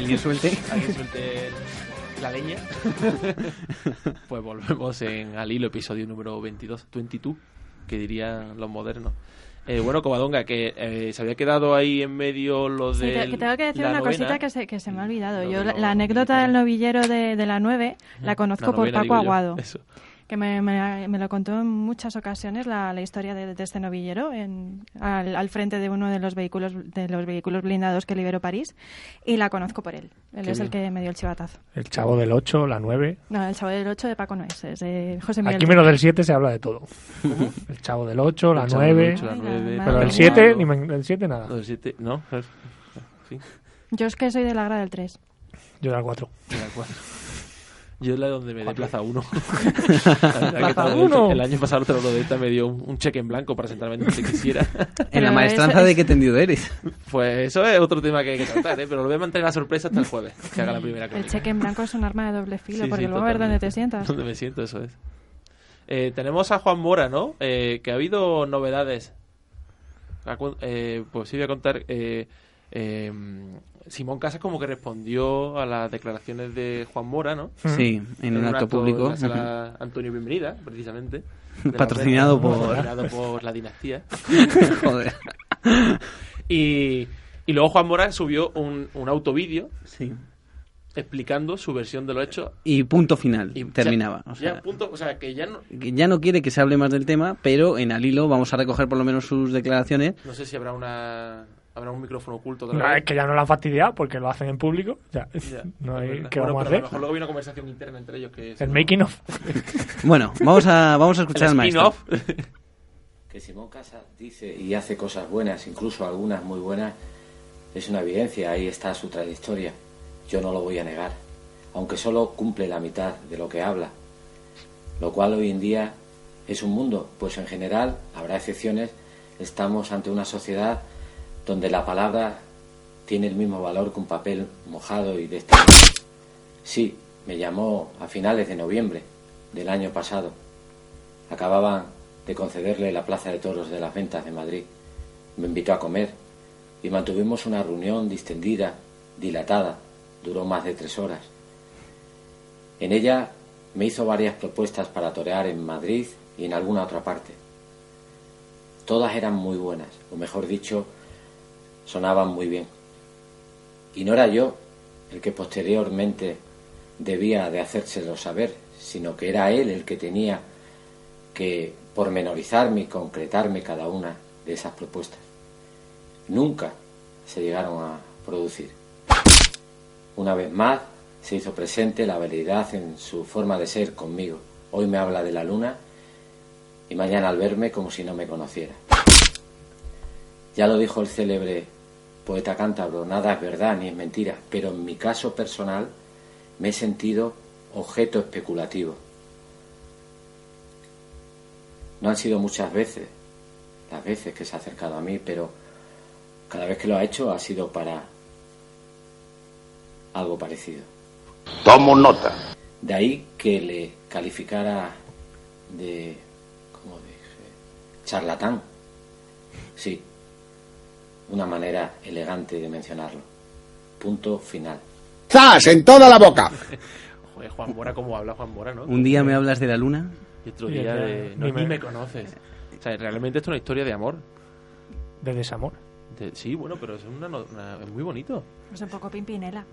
¿Alguien suelte? alguien suelte la leña. pues volvemos en Al Hilo, episodio número 22, 22, que dirían los modernos. Eh, bueno, Comadonga, que eh, se había quedado ahí en medio lo Sí, de. te- que tengo que decir una cosita que se, que se me ha olvidado. Yo la, anécdota del novillero de, de la 9 la conozco La por Paco. Aguado. Eso. Que me, me- me lo contó en muchas ocasiones la, la historia de, de este novillero en, al, al frente de uno de los vehículos de los vehículos blindados que liberó París y la conozco por él. Él Qué es el bien. que me dio el chivatazo. El chavo del 8, la 9. No, el chavo del 8 de Paco no es, es de José Miguel. Aquí menos del 7 se habla de todo. El chavo del 8, la El chavo del 9. ocho, la nueve, pero el mía. 7, ni me- el 7 nada. El 7, no. Sí. Yo es que soy de la grada del 3. Yo era el 4. Era el cuatro. Yo es la donde me dé plaza uno. Plaza uno. El año pasado otro de esta me dio un, un cheque en blanco para sentarme donde quisiera. En la maestranza de qué tendido eres. Pues eso es otro tema que hay que tratar, ¿eh? pero lo voy a mantener la sorpresa hasta el jueves, que haga la primera El cheque en blanco es un arma de doble filo, Sí, porque sí, luego a ver dónde te sientas. Donde me siento, eso es. Eh, tenemos a Juan Mora, ¿no? Eh, que ha habido novedades. eh, pues sí voy a contar. eh, eh, Simón Casas como que respondió a las declaraciones de Juan Mora, ¿no? Sí, en un acto público. En la Antonio Bienvenida, precisamente. la Patrocinado por- Patrocinado por la dinastía. Joder. Y, y luego Juan Mora subió un, un autovídeo Sí. explicando su versión de los hechos. Y punto final, Y terminaba. Ya, o sea, ya, punto, o sea, que ya no, que ya no quiere que se hable más del tema, pero en al hilo vamos a recoger por lo menos sus declaraciones. no sé si habrá una habrá un micrófono oculto otra No, vez. es que ya no la han fastidiado porque lo hacen en público. Ya, Ya, no hay qué Bueno, vamos a hacer. A lo mejor luego hay una conversación interna entre ellos que es El making of. Bueno, vamos a, vamos a escuchar El al maestro. spin-off. Que Simón Casas dice y hace cosas buenas, incluso algunas muy buenas, es una evidencia, ahí está su trayectoria. Yo no lo voy a negar, aunque solo cumple la mitad de lo que habla, lo cual hoy en día es un mundo, pues en general, habrá excepciones, estamos ante una sociedad donde la palabra tiene el mismo valor que un papel mojado y destacado. Sí, me llamó a finales de noviembre del año pasado. Acababan de concederle la Plaza de Toros de las Ventas de Madrid. Me invitó a comer y mantuvimos una reunión distendida, dilatada, duró más de tres horas. En ella me hizo varias propuestas para torear en Madrid y en alguna otra parte. Todas eran muy buenas, o mejor dicho, sonaban muy bien. Y no era yo el que posteriormente debía de hacérselo saber, sino que era él el que tenía que pormenorizarme y concretarme cada una de esas propuestas. Nunca se llegaron a producir. Una vez más se hizo presente la habilidad en su forma de ser conmigo. Hoy me habla de la luna y mañana al verme como si no me conociera. Ya lo dijo el célebre poeta cántabro, nada es verdad ni es mentira, pero en mi caso personal me he sentido objeto especulativo. No han sido muchas veces las veces que se ha acercado a mí, pero cada vez que lo ha hecho ha sido para algo parecido. Tomo nota. De ahí que le calificara de, ¿cómo dije? Charlatán. Sí, una manera elegante de mencionarlo. Punto final. ¡Zas! En toda la boca. Joder, Juan Mora, ¿cómo habla Juan Mora, no? Un día me hablas de la luna. Y otro Y día de... No, ni ni me- me conoces. O sea, realmente esto es una historia de amor. De desamor. De- sí, bueno, pero es, una, una- es muy bonito. Es un poco pimpinela.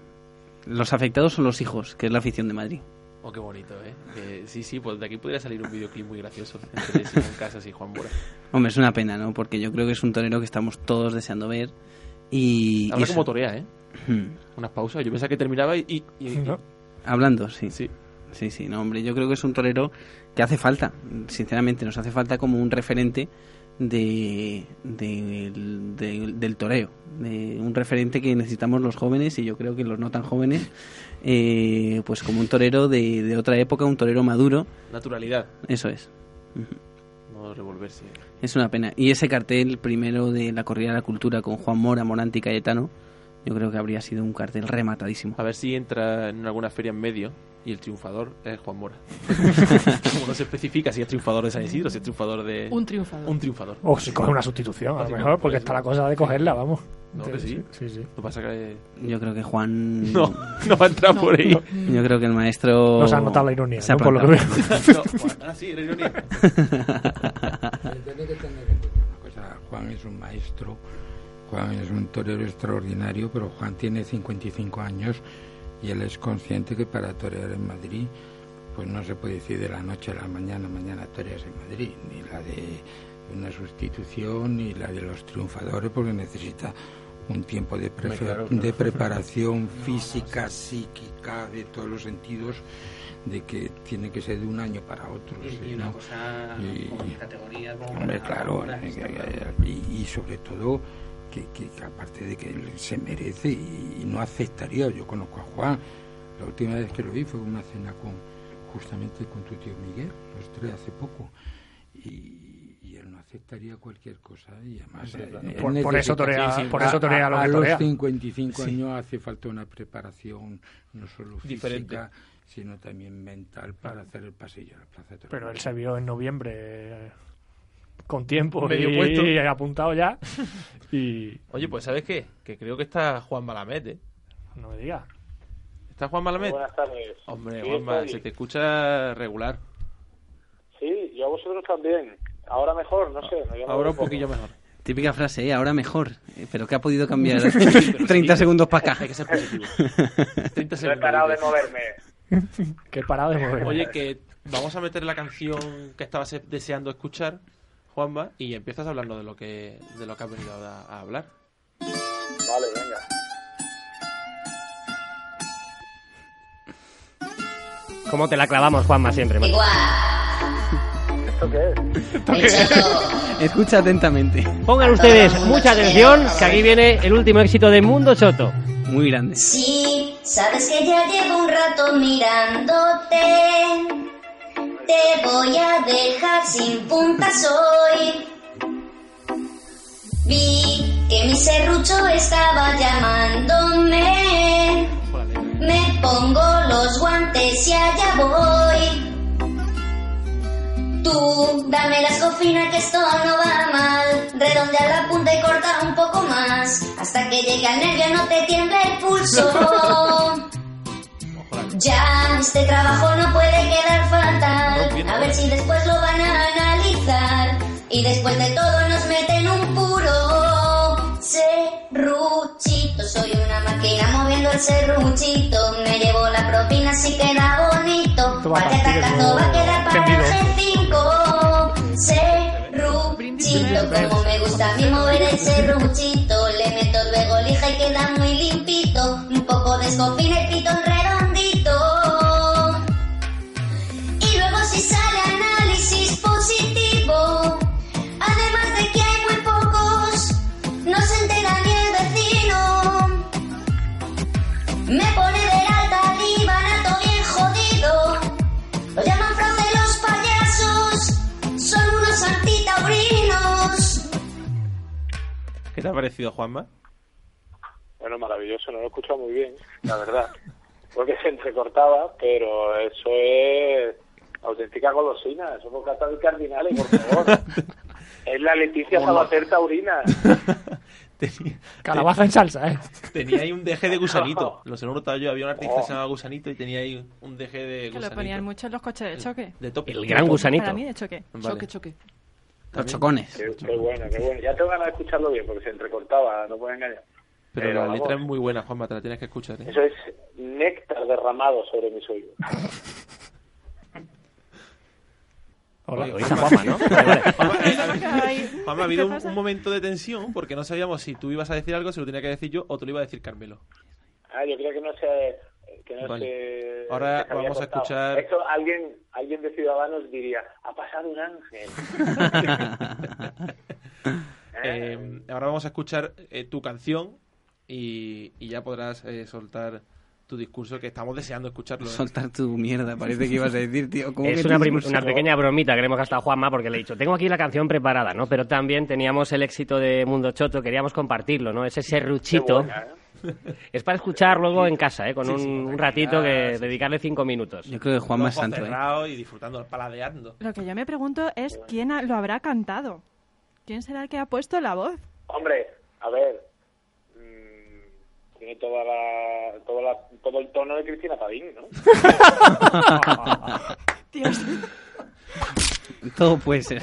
Los afectados son los hijos, que es la afición de Madrid. Oh, qué bonito, ¿eh? Sí, sí, pues de aquí podría salir un videoclip muy gracioso entre Simón Casas y Juan Mora. Hombre, es una pena, ¿no? Porque yo creo que es un torero que estamos todos deseando ver. Y. Habla como torea, ¿eh? Hmm. Unas pausas. Yo pensaba que terminaba y... y- y- y- Hablando, sí. Sí. Sí, sí, no, hombre, yo creo que es un torero que hace falta, sinceramente, nos hace falta como un referente de, del- del- del toreo, de un referente que necesitamos los jóvenes y yo creo que los no tan jóvenes, eh, pues como un torero de, de otra época, un torero maduro, Naturalidad. eso es. No revolverse. Es una pena. Y ese cartel primero de la corrida de la cultura con Juan Mora, Morante y Cayetano, yo creo que habría sido un cartel rematadísimo. A ver si entra en alguna feria en medio y el triunfador es Juan Mora. Como no se especifica si es triunfador de San Isidro, si es triunfador de... Un triunfador. Un triunfador. O si coge una sustitución, a lo mejor, porque por está la cosa de cogerla, vamos. No, que sí. Sí, sí. Lo que pasa que... Yo creo que Juan... No, no va a entrar por ahí. Yo creo que el maestro... No se ha notado la ironía, se ha ¿no? Por lo que. No, Juan- ah, sí, era ironía. Juan es un maestro, Juan es un torero extraordinario, pero Juan tiene 55 años y él es consciente que para torear en Madrid, pues no se puede decir de la noche a la mañana, mañana toreas en Madrid, ni la de una sustitución, ni la de los triunfadores, porque necesita un tiempo de, claro, preparación física, psíquica, de todos los sentidos, de que tiene que ser de un año para otro. Y- sí, y una ¿no? cosa Y- con categoría como Hombre, para claro, y sobre todo que, que- que aparte de que él se merece y, no aceptaría, yo conozco a Juan, la última vez que lo vi fue una cena con justamente con tu tío Miguel, los tres hace poco, y, y él no aceptaría cualquier cosa y además Hombre, eh, claro. Por- por eso torea- por eso a- torea a, lo que a torea. los 55 Sí. años hace falta una preparación no solo Diferente. física sino también mental para hacer el pasillo a la plaza de. Pero él se vio en noviembre eh, con tiempo Medio y, puesto. y apuntado ya. Y Oye, pues ¿sabes qué? Que creo que está Juan Malamed, ¿eh? no me digas. ¿Está Juan Malamed? Buenas tardes. Hombre, Sí, Juanma, se te escucha regular. Sí, yo a vosotros también. Ahora mejor, no sé. me Ahora un poco. poquillo mejor. Típica frase, ¿eh? ahora mejor. Eh, Pero que ha podido cambiar 30 segundos para acá. Hay que ser positivo. 30 No he parado de segundos. moverme. Que he parado de mover. Oye, que vamos a meter la canción que estabas deseando escuchar, Juanma, y empiezas hablando de lo que de lo que has venido a, a hablar. Vale, venga. ¿Cómo te la clavamos, Juanma, siempre? macho? ¿Esto qué es? Escucha atentamente. Pongan ustedes mucha atención, que aquí viene el último éxito de Mundo Choto. Muy grande. Sí, sabes que ya llevo un rato mirándote. Te voy a dejar sin puntas hoy. Vi que mi serrucho estaba llamándome. Me pongo los guantes y allá voy. Tú, dame la escofina que esto no va mal. Redondea la punta y corta un poco más. Hasta que llegue al nervio no te tiemble el pulso. Ya, este trabajo no puede quedar fatal. A ver si después lo van a analizar. Y después de todo nos meten un puro serruchito. Soy una máquina moviendo el serruchito. Me llevo la propina si queda bonito. Esto va a quedar para tendido. el G5. Serruchito, como me gusta a mí mover el serruchito. Le meto luego lija y queda muy limpito. Un poco de escopina y redondito. ¿Qué te ha parecido, Juanma? Bueno, maravilloso, no lo he escuchado muy bien, la verdad. Porque se entrecortaba, pero eso es auténtica golosina. Somos católicos cardinales, por favor. es la Leticia Sabater Taurina. Calabaza en salsa, ¿eh? Tenía ahí un deje de gusanito. Lo sé, no notaba yo. Había un artista que se llamaba Gusanito y tenía ahí un deje de Que lo gusanito. ponían mucho en los coches de choque. De tope. El gran gusanito. Para mí de choque. Vale. Choque, choque. Los chocones. Qué, qué bueno, qué bueno. Ya tengo ganas de escucharlo bien, porque se entrecortaba, no puedo engañar. Pero, Pero la vamos. letra es muy buena, Juanma, te la tienes que escuchar. ¿eh? Eso es néctar derramado sobre mis oídos. Hola, dice Juanma, ¿no? Vale, vale. Juanma, ha habido ¿Qué un, un momento de tensión porque no sabíamos si tú ibas a decir algo, si lo tenía que decir yo o te lo iba a decir Carmelo. Ah, yo creo que no se... Que no Vale. se Ahora se vamos a escuchar- Esto alguien, alguien de Ciudadanos diría, ha pasado un ángel. Eh, ahora vamos a escuchar eh, tu canción y, y ya podrás eh, soltar tu discurso que estamos deseando escucharlo. ¿eh? Soltar tu mierda, parece que ibas a decir, tío. ¿cómo Es que una, pequeña bromita que le hemos gastado a Juanma porque le he dicho, tengo aquí la canción preparada, ¿no? Pero también teníamos el éxito de Mundo Choto, queríamos compartirlo, ¿no? Ese serruchito. Qué buena, ¿eh? Es para escuchar luego en casa, ¿eh? Con Sí, un, sí, un ratito que sí. dedicarle cinco minutos. Yo creo que Juanma es Ojos santo, ¿eh? y disfrutando, paladeando. Lo que yo me pregunto es quién lo habrá cantado. ¿Quién será el que ha puesto la voz? Hombre, a ver, mm, tiene toda la, toda la, todo el tono de Cristina Padín, ¿no? Todo puede ser.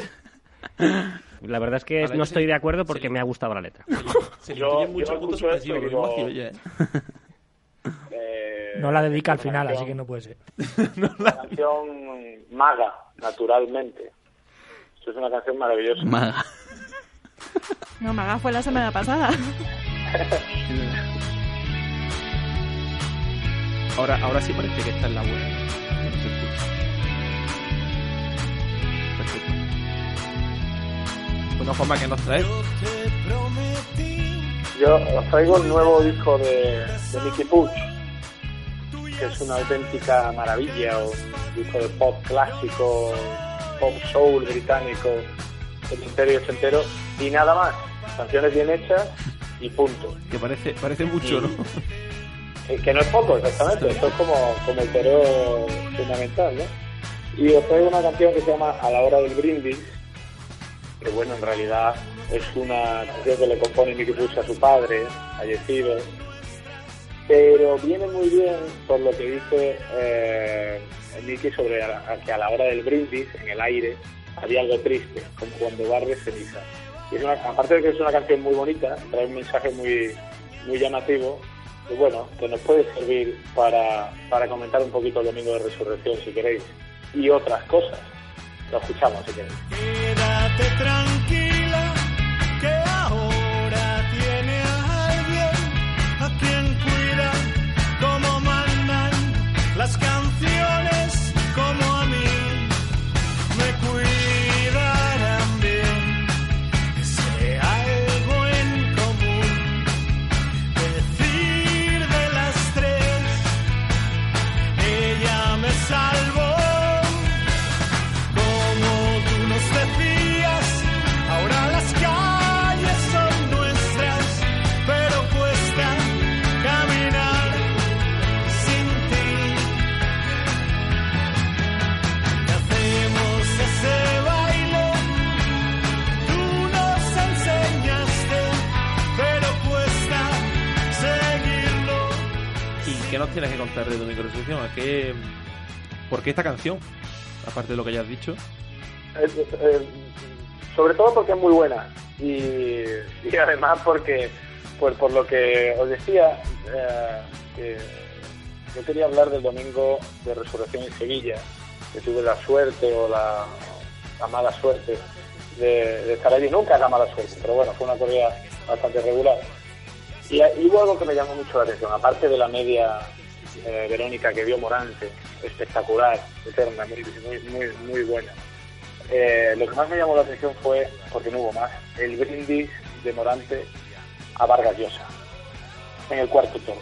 La verdad es que no sí. estoy de acuerdo porque me ha gustado la letra. Se Yo- incluyen yo esto digo- ¿eh? Eh, No la dedica al final, así que no puede ser. Una canción maga, naturalmente. Esto es una canción maravillosa. Maga. No, Maga fue la semana pasada. Ahora, ahora sí parece que esta es la escucha. Perfecto. Bueno, Juanma, ¿qué nos traes? Yo os traigo el nuevo disco de, de Nicky Puch, que es una auténtica maravilla, o un disco de pop clásico, pop soul británico, setentero y ochentero, y nada más, canciones bien hechas y punto. Que parece, parece mucho, ¿no? Eh, que no es poco, exactamente, esto es como, como el pereo fundamental, ¿no? Y os traigo una canción que se llama A la hora del brindis, que bueno, en realidad es una canción que le compone Mickey Puch a su padre, fallecido, pero viene muy bien por lo que dice eh, Mickey sobre que a la hora del brindis, en el aire, había algo triste, como cuando barre ceniza. Y es una, aparte de que es una canción muy bonita, trae un mensaje muy, muy llamativo, y bueno, que nos puede servir para, para comentar un poquito el Domingo de Resurrección, si queréis, y otras cosas. Lo escuchamos, si queréis. Quédate tranquila, de Domingo Resurrección? ¿A qué, ¿Por qué esta canción? Aparte de lo que ya has dicho. Eh, eh, sobre todo porque es muy buena y, además porque por, por lo que os decía eh, yo quería hablar del domingo de resurrección en Sevilla que tuve la suerte o la, la mala suerte de, de estar allí nunca es la mala suerte pero bueno fue una corrida bastante regular y, y hubo algo que me llamó mucho la atención aparte de la media eh, Verónica que dio Morante espectacular eterna muy muy muy, muy buena eh, lo que más me llamó la atención fue, porque no hubo más, el brindis de Morante a Vargas Llosa en el cuarto toro.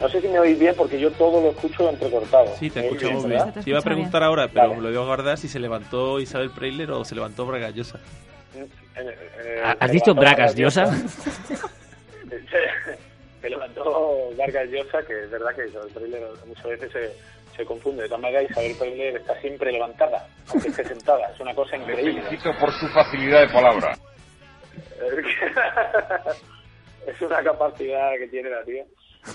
No sé si me oís bien porque yo todo lo escucho entrecortado. Sí, te ¿Me oís escuchamos ¿verdad? bien. Te iba a preguntar ahora, pero me lo iba a guardar si se levantó Isabel Preisler o se levantó Braga Llosa. Eh, eh, ¿Has dicho Bragas Diosa? se levantó Vargas Llosa, que es verdad que Isabel Preisler muchas veces se, se confunde. De todas maneras, Isabel Preisler está siempre levantada, aunque esté sentada. Es una cosa Le increíble. felicito por su facilidad de palabra. es una capacidad que tiene la tía.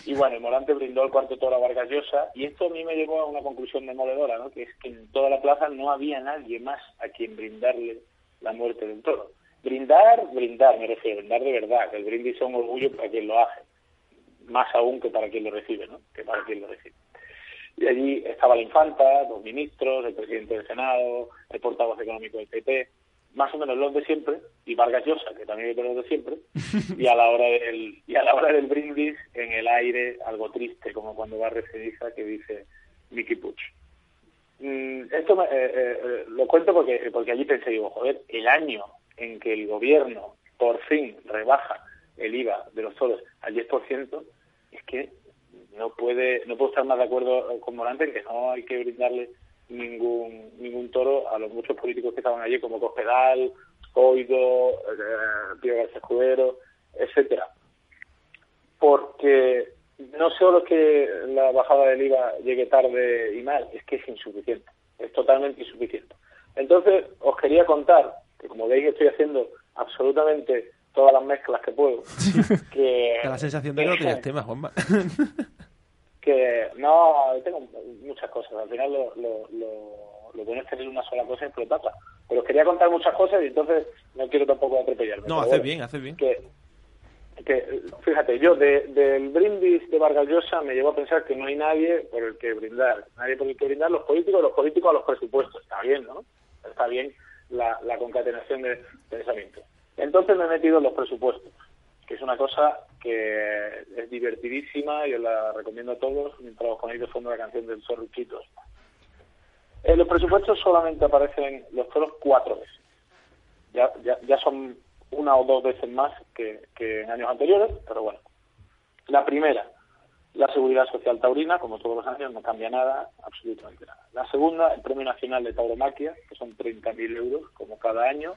Y bueno, el Morante brindó el cuarto toro a Vargas Llosa y esto a mí me llevó a una conclusión demoledora, ¿no? que es que en toda la plaza no había nadie más a quien brindarle la muerte del toro. Brindar, brindar, me refiero, brindar de verdad, que el brindis es un orgullo para quien lo hace, más aún que para quien lo recibe, ¿no? que para quien lo recibe. Y allí estaba la infanta, los ministros, el presidente del Senado, el portavoz económico del PP, más o menos los de siempre, y Vargas Llosa, que también es de los de siempre, y a la hora del y a la hora del brindis en el aire algo triste como cuando va ceniza que dice Mickey Puch Mm, esto eh, eh, eh, lo cuento porque porque allí pensé digo joder el año en que el gobierno por fin rebaja el IVA de los toros al 10% es que no puede no puedo estar más de acuerdo con Morante que no hay que brindarle ningún ningún toro a los muchos políticos que estaban allí como Cospedal, Oido, eh, Pío García Escudero, etcétera porque no solo es que la bajada del IVA llegue tarde y mal, es que es insuficiente, es totalmente insuficiente. Entonces, os quería contar, que como veis estoy haciendo absolutamente todas las mezclas que puedo, que, Da la sensación de que no tienes tema, Juanma. que no, tengo muchas cosas, al final lo, lo, lo, lo bueno es tener una sola cosa y explotarla. Pero os quería contar muchas cosas y entonces no quiero tampoco atropellarme. No, haces bueno, bien, haces bien. que, que fíjate, yo de- del brindis de Vargas Llosa me llevo a pensar que no hay nadie por el que brindar, nadie por el que brindar, los políticos, los políticos a los presupuestos, está bien, ¿no? Está bien la, la concatenación de pensamiento. Entonces me he metido en los presupuestos, que es una cosa que es divertidísima y os la recomiendo a todos mientras os ponéis de fondo la canción del Zorruchitos. En los presupuestos solamente aparecen los toros cuatro veces. Ya, ya, ya son una o dos veces más que, que en años anteriores, pero bueno. La primera, la seguridad social taurina, como todos los años, no cambia nada, absolutamente nada. La segunda, el Premio Nacional de Tauromaquia, que son 30.000 euros, como cada año,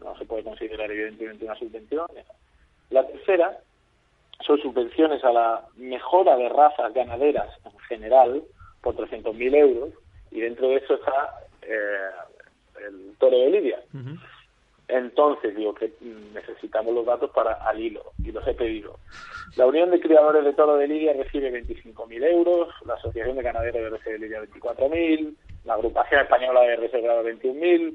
no se puede considerar evidentemente una subvención. La tercera, son subvenciones a la mejora de razas ganaderas en general, por 300.000 euros, y dentro de eso está eh, el toro de Lidia. Entonces, digo que necesitamos los datos para al hilo, y los he pedido. La Unión de Criadores de Toro de Lidia recibe 25.000 euros, la Asociación de Ganaderos de RC de Lidia 24.000, la Agrupación Española de Reservado 21.000,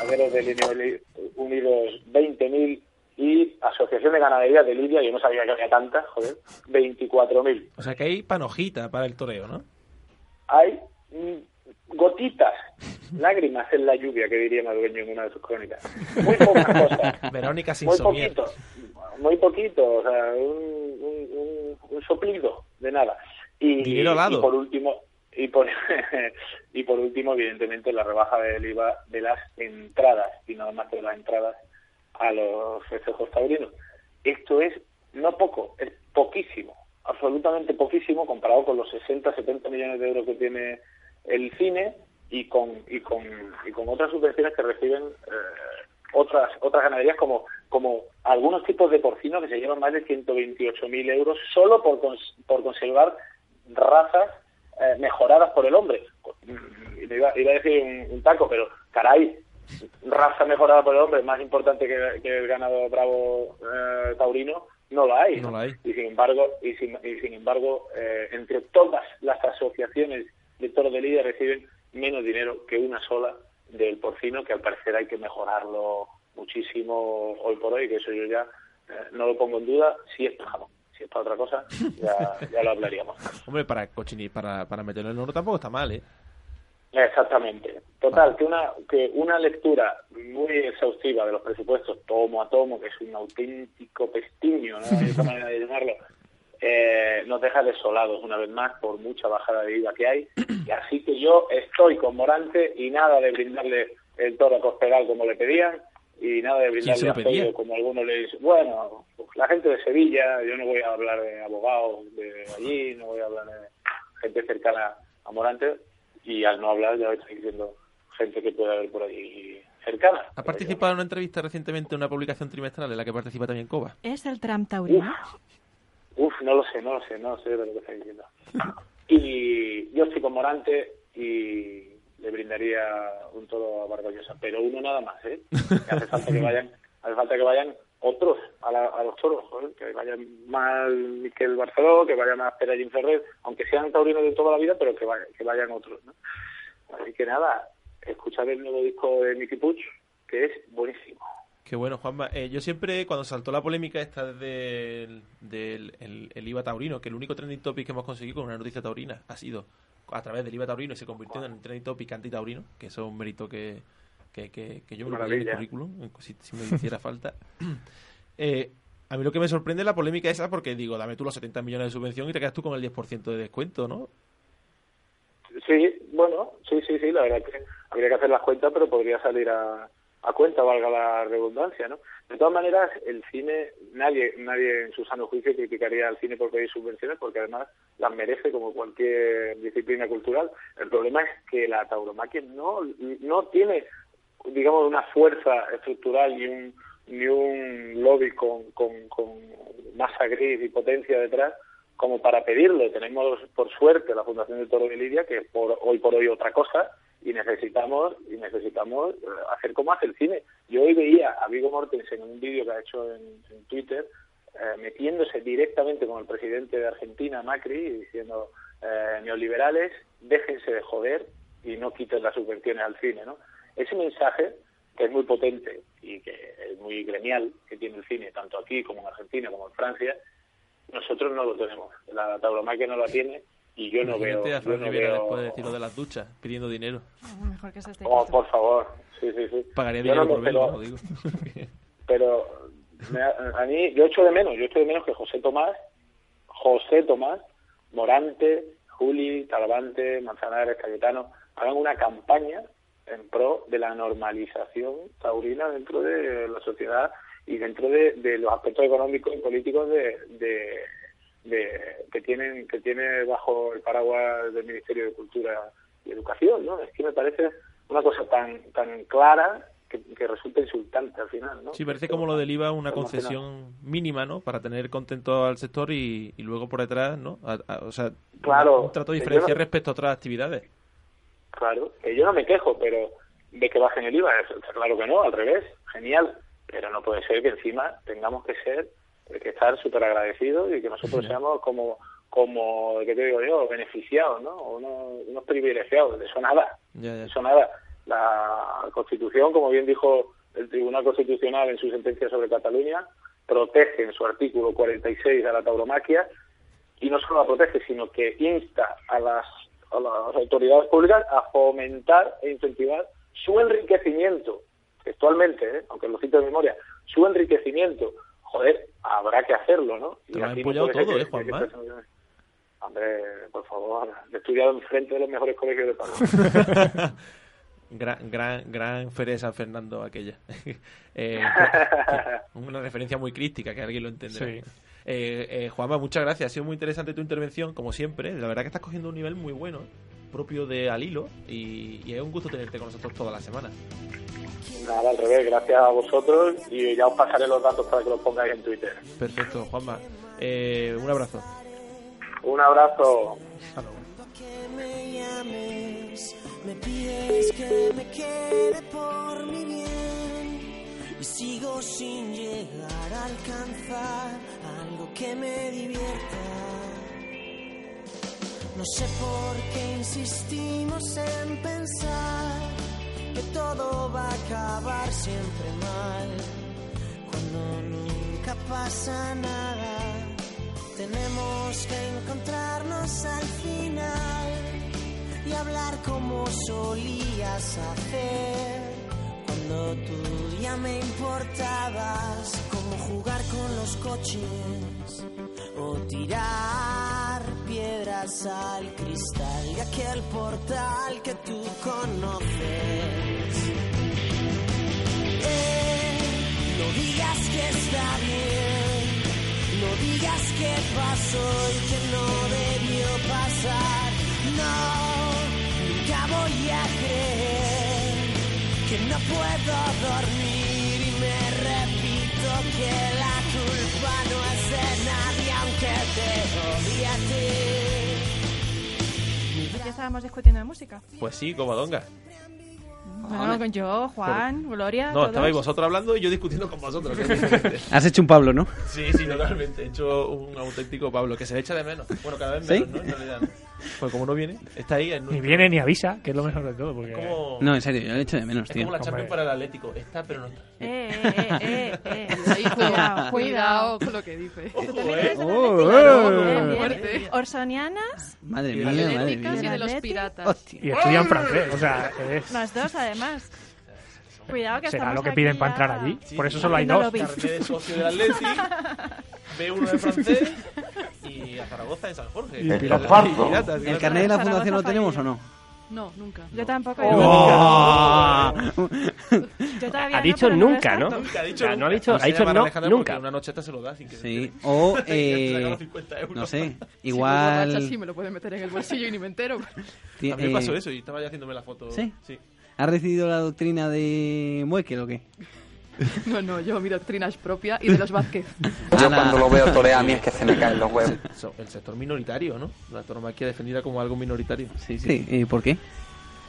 Ganaderos de Uni- Unidos 20.000 y Asociación de Ganadería de Lidia, yo no sabía que había tantas, joder, 24.000. O sea que hay panojita para el toreo, ¿no? Hay mm, gotitas, lágrimas en la lluvia, que diría Madueño en una de sus crónicas. Muy pocas cosas. Verónica sin muy somier. poquito, muy poquito, o sea, un, un, un- un soplido de nada. Y por último, y por, y por último, evidentemente, la rebaja del IVA de las entradas, y nada más de las entradas a los festejos taurinos. Esto es no poco, es poquísimo, absolutamente poquísimo comparado con los 60, 70 millones de euros que tiene el cine y con y con y con otras subvenciones que reciben eh, otras otras ganaderías como como algunos tipos de porcinos que se llevan más de 128.000 euros solo por cons- por conservar razas eh, mejoradas por el hombre. Iba, iba a decir un, un taco, pero caray, raza mejorada por el hombre más importante que, que el ganado bravo eh, taurino no la hay. No la hay. Y sin embargo, y sin, y sin embargo, eh, entre todas las asociaciones de toros de lidia reciben menos dinero que una sola del porcino, que al parecer hay que mejorarlo muchísimo hoy por hoy, que eso yo ya eh, no lo pongo en duda, si es para jamón. Si es para otra cosa, ya, ya lo hablaríamos. Hombre, para cochinir, para, para meterlo en el horno tampoco está mal, ¿eh? Exactamente. Total, que una, que una lectura muy exhaustiva de los presupuestos, tomo a tomo, que es un auténtico pestiño, no hay otra manera de llamarlo, eh, nos deja desolados una vez más por mucha bajada de IVA que hay. Y así que yo estoy con Morante y nada de brindarle el toro a Cospedal como le pedían y nada de ¿Quién se brindarle lo a pedía? Feijo como algunos le dicen. Bueno, pues la gente de Sevilla, yo no voy a hablar de abogados de allí, no voy a hablar de gente cercana a Morante y al no hablar ya estoy diciendo gente que puede haber por ahí cercana. ¿Ha participado en una entrevista recientemente en una publicación trimestral en la que participa también Coba? ¿Es el tram taurino? Uf, no lo sé, no lo sé, no sé de lo que está diciendo. Y yo estoy con Morante y le brindaría un toro a Barballosa, pero uno nada más, ¿eh? Que hace falta que vayan, hace falta que vayan otros a, la- a los toros, que vayan más Miquel Barceló, que vaya más Perellín Ferrer, aunque sean taurinos de toda la vida, pero que, vaya- que vayan otros, ¿no? Así que nada, escuchar el nuevo disco de Mickey Puch, que es buenísimo. Qué bueno, Juanma. Eh, yo siempre, cuando saltó la polémica esta del, del el, el IVA taurino, que el único trending topic que hemos conseguido con una noticia taurina ha sido a través del IVA taurino y se convirtió en el trending topic anti-taurino, que eso es un mérito que, que, que, que yo me lo en Maravilla. currículum, si me hiciera falta. Eh, a mí lo que me sorprende es la polémica esa porque digo, dame tú los 70 millones de subvención y te quedas tú con el 10% de descuento, ¿no? Sí, bueno, sí, sí, sí, la verdad que habría que hacer las cuentas, pero podría salir a, a cuenta, valga la redundancia, ¿no? De todas maneras, el cine, nadie nadie en su sano juicio criticaría al cine por pedir subvenciones, porque además las merece como cualquier disciplina cultural. El problema es que la tauromaquia no, no tiene, digamos, una fuerza estructural ni un ni un lobby con, con, masa gris y potencia detrás como para pedirlo. Tenemos, por suerte, la Fundación del Toro de Lidia, que por, hoy por hoy otra cosa, y necesitamos y necesitamos eh, hacer como hace el cine. Yo hoy veía a Vigo Mortensen en un vídeo que ha hecho en, Twitter, eh, metiéndose directamente con el presidente de Argentina, Macri, y diciendo, eh, neoliberales, déjense de joder y no quiten las subvenciones al cine, ¿no? Ese mensaje, que es muy potente y que es muy gremial, que tiene el cine, tanto aquí como en Argentina, como en Francia, nosotros no lo tenemos. La tauromaquia no la tiene y yo no veo... A yo Fran no veo- después de decir lo de las duchas, pidiendo dinero. Mejor que se esté Oh, por favor. Sí, sí, sí. Pagaría Yo dinero no por verlo, lo digo. pero me ha- a mí yo echo de menos, yo echo de menos que José Tomás, José Tomás, Morante, Juli, Talavante, Manzanares, Cayetano, hagan una campaña en pro de la normalización taurina dentro de la sociedad y dentro de, de los aspectos económicos y políticos de, de, de- que tienen que tiene bajo el paraguas del Ministerio de Cultura y Educación, ¿no? Es que me parece una cosa tan tan clara que, que resulta insultante al final, ¿no? Sí, parece como lo del IVA una concesión mínima, ¿no? Para tener contento al sector y, y luego por detrás, ¿no? A- a- o sea, Claro, un trato diferencial no- respecto a otras actividades. Claro, que yo no me quejo, pero de que bajen el IVA. Está claro que no, al revés, genial. Pero no puede ser que encima tengamos que ser, eh, que estar súper agradecidos y que nosotros seamos como, como, ¿qué te digo yo?, beneficiados, ¿no? O unos, unos privilegiados. De eso nada. Eso nada. La Constitución, como bien dijo el Tribunal Constitucional en su sentencia sobre Cataluña, protege en su artículo 46 a la tauromaquia y no solo la protege, sino que insta a las, a las autoridades públicas a fomentar e incentivar su enriquecimiento, textualmente, ¿eh? aunque lo cito de memoria, su enriquecimiento. Joder, habrá que hacerlo, ¿no? Te lo no empollado todo, que- ¿eh, Juanma? que- Hombre, por favor, he estudiado enfrente de los mejores colegios de Padua. gran, gran, gran feria de San Fernando aquella. Eh, una referencia muy crítica, que alguien lo entenderá. Sí. Eh, eh, Juanma, muchas gracias. Ha sido muy interesante tu intervención, como siempre. La verdad que estás cogiendo un nivel muy bueno, propio de al hilo, y, y es un gusto tenerte con nosotros toda la semana. Nada, al revés, gracias a vosotros y ya os pasaré los datos para que los pongáis en Twitter. Perfecto, Juanma. Eh, un abrazo. Un abrazo. me pides que me quede por mi bien y sigo sin llegar a alcanzar algo que me divierta. No sé por qué insistimos en pensar que todo va a acabar siempre mal cuando nunca pasa nada. Tenemos que encontrarnos al final y hablar como solías hacer cuando tú ya me importabas, como jugar con los coches o tirar piedras al cristal de aquel portal que tú conoces. Eh, no digas que está bien. No digas que pasó y que no debió pasar. No, nunca voy a creer que no puedo dormir y me repito que la estábamos discutiendo de música. Pues sí, Covadonga. Bueno, con yo, Juan, Gloria. No, todos. estabais vosotros hablando y yo discutiendo con vosotros. Has hecho un Pablo, ¿no? Sí, sí, totalmente. He hecho un auténtico Pablo que se le echa de menos. Bueno, cada vez ¿Sí? menos, ¿no? En realidad. ¿No? Pues como no viene, está ahí. En Ni viene ni avisa, que es lo mejor de todo. Porque... como, No, en serio, yo le echo de menos, es tío. como la Champions Hombre. para el Atlético. Está, pero no está. Eh, eh, eh, eh, eh. Ahí, cuidado, cuidado con lo que dice. ¿Tú también eres del Oh, eh. Bien. Fuerte. Orsonianas, Madre mía, madre mía. y de los piratas. Y estudian francés, o sea, es- las dos además. Cuidado que será lo que piden para entrar allí. Sí, Por eso solo hay dos. de socio del Atleti, B1 de francés y a Zaragoza en San Jorge. Y piratas. piratas, ¿El carnet de la fundación lo tenemos o no? No, nunca. Yo tampoco. ¡Oh! Yo todavía Ha no, dicho no nunca. ¿no? Nunca ha dicho O sea, no ha nunca. dicho- ha se dicho no, nunca. Una nocheta se lo da sin que Sí, o Que te saca eh, los 50 euros. no sé, Si borracha, igual sí me lo pueden meter en el bolsillo y ni me entero. A mí me pasó eh, eso y estaba ya haciéndome la foto. ¿Sí? Sí. ¿Has recibido la doctrina de Muekel o qué? No, no, yo mi doctrina es propia y de los Vázquez. Yo Ana. cuando lo veo torear a mí es que se me caen los huevos. El sector minoritario, ¿no? La tauromaquia defendida como algo minoritario. Sí, Sí, ¿y por qué?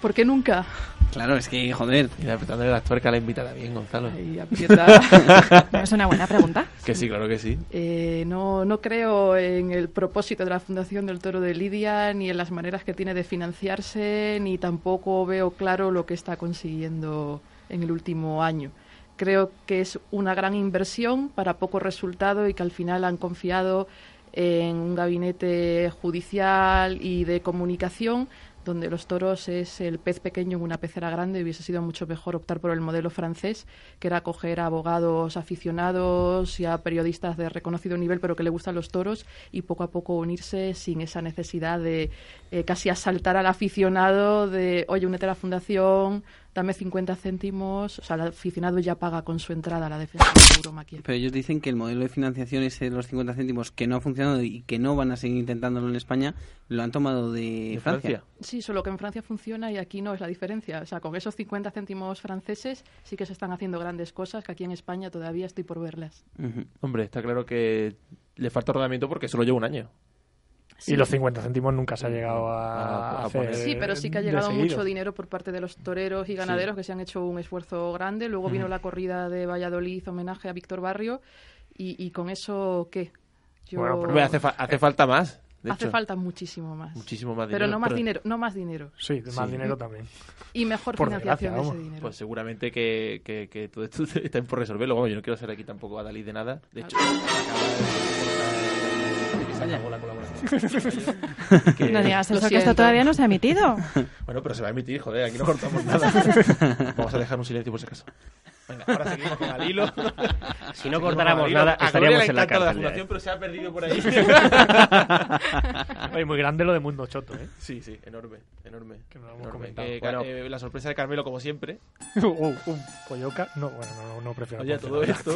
¿Por qué nunca? Claro, es que, joder. Y apretándole las tuercas a la invitada bien, Gonzalo. Aprieta. No, es una buena pregunta. Que sí, claro que sí. Eh, no, no creo en el propósito de la Fundación del Toro de Lidia, ni en las maneras que tiene de financiarse, ni tampoco veo claro lo que está consiguiendo en el último año. Creo que es una gran inversión para poco resultado y que al final han confiado en un gabinete judicial y de comunicación donde los toros es el pez pequeño en una pecera grande. Hubiese sido mucho mejor optar por el modelo francés, que era coger a abogados aficionados y a periodistas de reconocido nivel, pero que le gustan los toros, y poco a poco unirse sin esa necesidad de eh, casi asaltar al aficionado de, oye, únete a la fundación, dame 50 céntimos. O sea, el aficionado ya paga con su entrada a la defensa de la tauromaquia. Pero ellos dicen que el modelo de financiación ese de los 50 céntimos que no ha funcionado y que no van a seguir intentándolo en España, lo han tomado de, ¿De Francia. Sí, solo que en Francia funciona y aquí no es la diferencia. O sea, con esos 50 céntimos franceses sí que se están haciendo grandes cosas que aquí en España todavía estoy por verlas. Hombre, está claro que le falta ordenamiento porque solo lleva un año. Y los 50 céntimos nunca se ha llegado a, A- a hacer poner. Sí, pero sí que ha llegado mucho dinero por parte de los toreros y ganaderos que se han hecho un esfuerzo grande. Luego vino la corrida de Valladolid, homenaje a Víctor Barrio. ¿Y, y con eso qué? Yo- Hombre, hace, fa- hace falta más. De Hace hecho. falta muchísimo más. Muchísimo más Pero no más pero- dinero, no más dinero. Sí, más dinero también. Y mejor Por financiación de ese dinero. Pues seguramente que, que, que todo esto está por resolverlo. Vamos, yo no quiero ser aquí tampoco adalid de nada. De hecho, acaba de- que No digas Lo eso, que esto todavía no se ha emitido. Bueno, pero se va a emitir, joder, aquí no cortamos nada. Vamos a dejar un silencio por si acaso. Venga, ahora seguimos con Alilo. Si no cortáramos nada, estaríamos en la cárcel la ya, fundación, ¿eh? pero se ha perdido por ahí. Oye, muy grande lo de Mundo Choto, ¿eh? Sí, sí, enorme, enorme. Que no lo hemos enorme. comentado. Eh, Bueno. eh, la sorpresa de Carmelo, como siempre. Uh, un polloca. No, bueno, no, no prefiero. Oye, todo esto.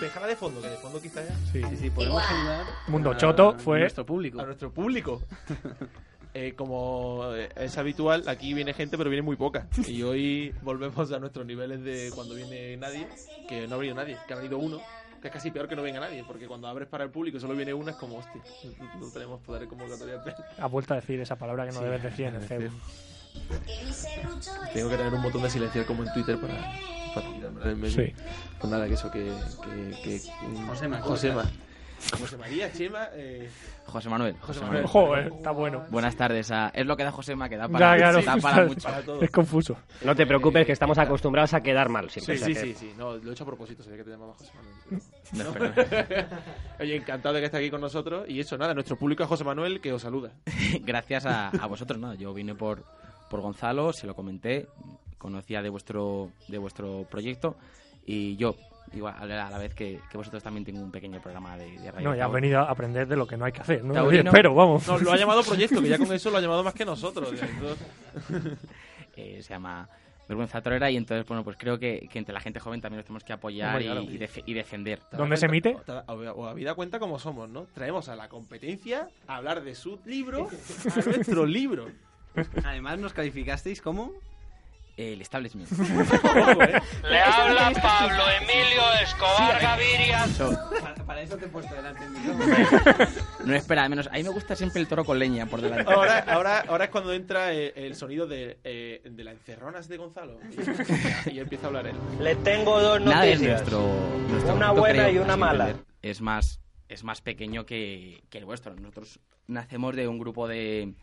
Déjala de fondo, que de fondo quizá ya. Sí, Sí, podemos ayudar Mundo Choto fue- nuestro público. A nuestro público. Eh, como eh, es habitual, aquí viene gente, pero viene muy poca. Y hoy volvemos a nuestros niveles de cuando viene nadie, que no ha venido nadie, que ha venido uno, que es casi peor que no venga nadie, porque cuando abres para el público y solo viene uno, es como, hostia, no tenemos poder de convocatoria. Ha vuelto a decir esa palabra que no Sí, debes decir en el sí. CEU. Tengo que tener un botón de silenciar como en Twitter para, para quitarme del medio. Sí. Pues nada, que eso, que. que, que mm, Josema, Josema. José María, Chema. Eh, José Manuel. José José Manuel. Joder, está bueno. Buenas tardes. a- Es lo que da Josema, que da Ya, para, claro, da para mucho. para todo. es confuso. No te preocupes, que estamos acostumbrados a quedar mal siempre. Sí, sí, sí, sí. No, lo he hecho a propósito, sabía que te llamaba José Manuel. No, pero- espera. Oye, encantado de que estés aquí con nosotros. Y eso, nada, nuestro público es José Manuel, que os saluda. Gracias a, a vosotros, nada. Yo vine por, por Gonzalo, se lo comenté, conocía de vuestro, de vuestro proyecto y yo, igual, a la vez que, que vosotros también tengo un pequeño programa de, de radio. No, ya has venido a aprender de lo que no hay que hacer. ¿no? Taurino. Espero, vamos. No, lo ha llamado proyecto, que ya con eso lo ha llamado más que nosotros. Eh, se llama Vergüenza Torera y entonces, bueno, pues creo que, que entre la gente joven también nos tenemos que apoyar y, def- y defender. ¿Dónde se emite? O habida cuenta como somos, ¿no? Traemos a la competencia a hablar de su libro a nuestro libro. Además, nos calificasteis como. El establishment. Le habla Pablo Emilio Escobar Gaviria. Para, para eso te he puesto delante del No espera, al menos. A mí me gusta siempre el toro con leña por delante. Ahora, ahora, ahora es cuando entra eh, el, sonido de, eh, de las encerronas de Gonzalo. Y, y empieza a hablar él. Le tengo dos Nada es noticias. nuestro, nuestro Una buena creo, y una mala. entender. Es más, es más pequeño que, que el vuestro. Nosotros nacemos de un grupo de,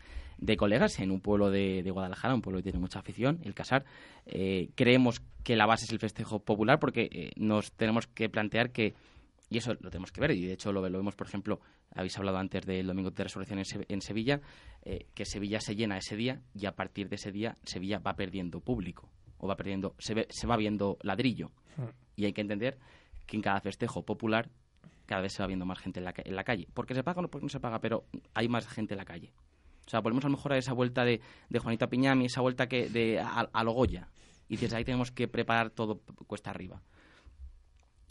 de colegas en un pueblo de, de Guadalajara, un pueblo que tiene mucha afición, el Casar. Eh, creemos que la base es el festejo popular porque eh, nos tenemos que plantear que y eso lo tenemos que ver, y de hecho lo, lo vemos, por ejemplo, habéis hablado antes del Domingo de Resurrección en, Se- en Sevilla, eh, que Sevilla se llena ese día y a partir de ese día Sevilla va perdiendo público, o va perdiendo, se, ve- se va viendo ladrillo. Y hay que entender que en cada festejo popular cada vez se va viendo más gente en la, en la calle. ¿Por qué se paga o no porque no se paga? Pero hay más gente en la calle. O sea, volvemos a lo mejor a esa vuelta de, de Juanita Piñami, esa vuelta que de a, a lo Goya. Y desde ahí tenemos que preparar todo cuesta arriba.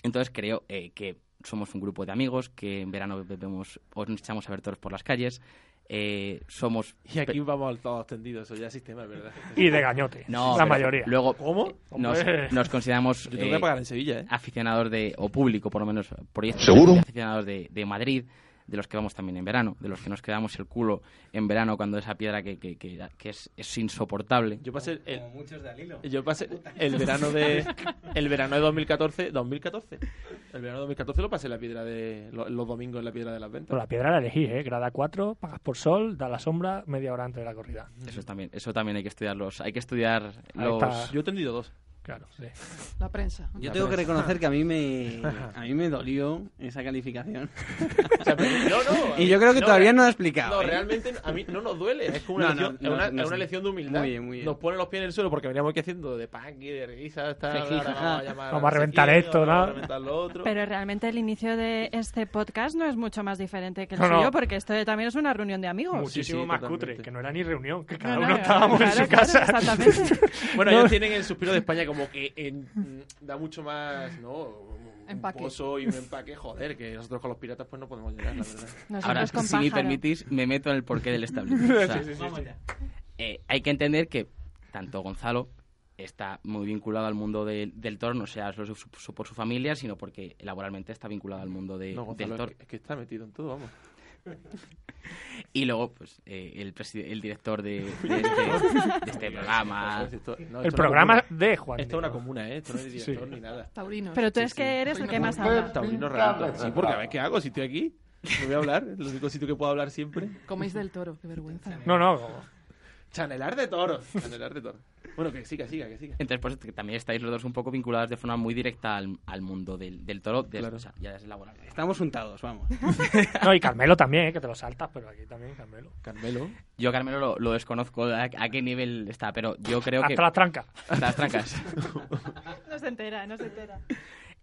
Entonces creo eh, que somos un grupo de amigos que en verano bebemos o nos echamos a ver toros por las calles. eh, somos Y aquí vamos todos tendidos, eso ya es sistema, ¿verdad? Y de gañote. no, la mayoría. Luego, ¿Cómo? Nos, consideramos Yo tengo que eh, pagar en Sevilla, ¿eh? aficionados de, o público por lo menos, proyectos ¿Seguro? de aficionados de, de Madrid, de los que vamos también en verano, de los que nos quedamos el culo en verano cuando esa piedra que, que, que, que es, es insoportable. Yo pasé el, Como muchos de Alilo. yo pasé el verano de el verano de 2014, 2014. El verano de 2014 lo pasé en la piedra de lo- los domingos en la piedra de las ventas. Pero la piedra la elegí, ¿eh? Grada 4, pagas por sol, da la sombra media hora antes de la corrida. Eso es también, eso también hay que estudiarlos, hay que estudiar los. Yo he tendido dos. Claro, sí. La prensa. Yo La tengo que prensa. reconocer que a mí me a mí me dolió esa calificación. O sea, pero- no, no, y yo creo que no, todavía no lo he explicado. No, ¿eh? realmente a mí no nos duele, es como una, No, no, lección, no, es una, no es una lección de humildad. Muy bien, muy bien. Nos ponen los pies en el suelo porque veníamos aquí haciendo de punk y de risa, ahora jaja. vamos a Vamos a no reventar quién, esto, vamos a ¿no? reventar lo otro. Pero realmente el inicio de este podcast no es mucho más diferente que el No, no. suyo, porque esto también es una reunión de amigos. Muchísimo sí, más totalmente. cutre, que no era ni reunión, que cada No, no, uno estábamos claro, en su claro, casa. exactamente. Bueno, No. ellos tienen el suspiro de España como que en- mm, da mucho más, ¿no? Un Empaque. pozo y un empaque, joder, que nosotros con los piratas pues no podemos llegar, la verdad. Nosotros Ahora, con si me permitís, me meto en el porqué del establishment. O sea, Sí, sí, sí, sí. eh, hay que entender que tanto Gonzalo está muy vinculado al mundo de- del toro, no sea solo su- su- por su familia, sino porque laboralmente está vinculado al mundo de- No, del Gonzalo, toro. es que, es que está metido en todo, vamos. Y luego, pues, eh, el, el director de, de este, de este programa. Esto- no, El programa de Juan. Esto es una comuna, ¿eh? Esto no es Sí. director ni nada. Taurinos. Pero tú es que eres el que más habla. Taurino real. Sí, porque a ver qué hago si estoy aquí. No voy a hablar. Es el único sitio que puedo hablar siempre. Coméis del toro, qué vergüenza. No, no. Chanelar de toros. Chanelar de toros. Bueno, que siga, siga, que siga. Entonces, pues que también estáis los dos un poco vinculados de forma muy directa al, al mundo del, del toro, de, o sea, ya desde laboral. Estamos untados, vamos. No, y Carmelo también, ¿eh? que te lo saltas, pero aquí también Carmelo. Carmelo. Yo, Carmelo, lo, lo desconozco a, a qué nivel está, pero yo creo que... Hasta las trancas. Hasta las trancas. No se entera, no se entera.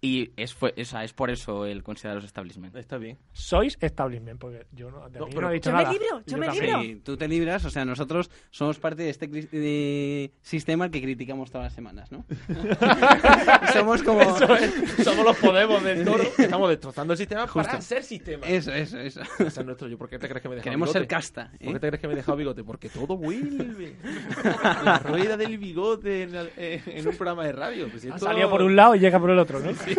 Y es, fue, o sea, es por eso el considerar los establishment. Está bien. Sois establishment, porque yo no, de No, mí pero- no he dicho Yo me nada. libro, yo Y me también. libro. Sí, tú te libras, o sea, nosotros somos parte de este de sistema que criticamos todas las semanas, ¿no? somos como... Es. Somos los Podemos del toro. que Estamos destrozando el sistema para ser sistema. Eso, eso, eso. Ese es nuestro yo. ¿Por qué te crees que me he dejado Queremos bigote? ser casta, ¿eh? ¿Por qué te crees que me he dejado bigote? Porque todo vuelve. La rueda del bigote en, el- eh, en un programa de radio. Pues esto- salido por un lado y llega por el otro, ¿no? Sí.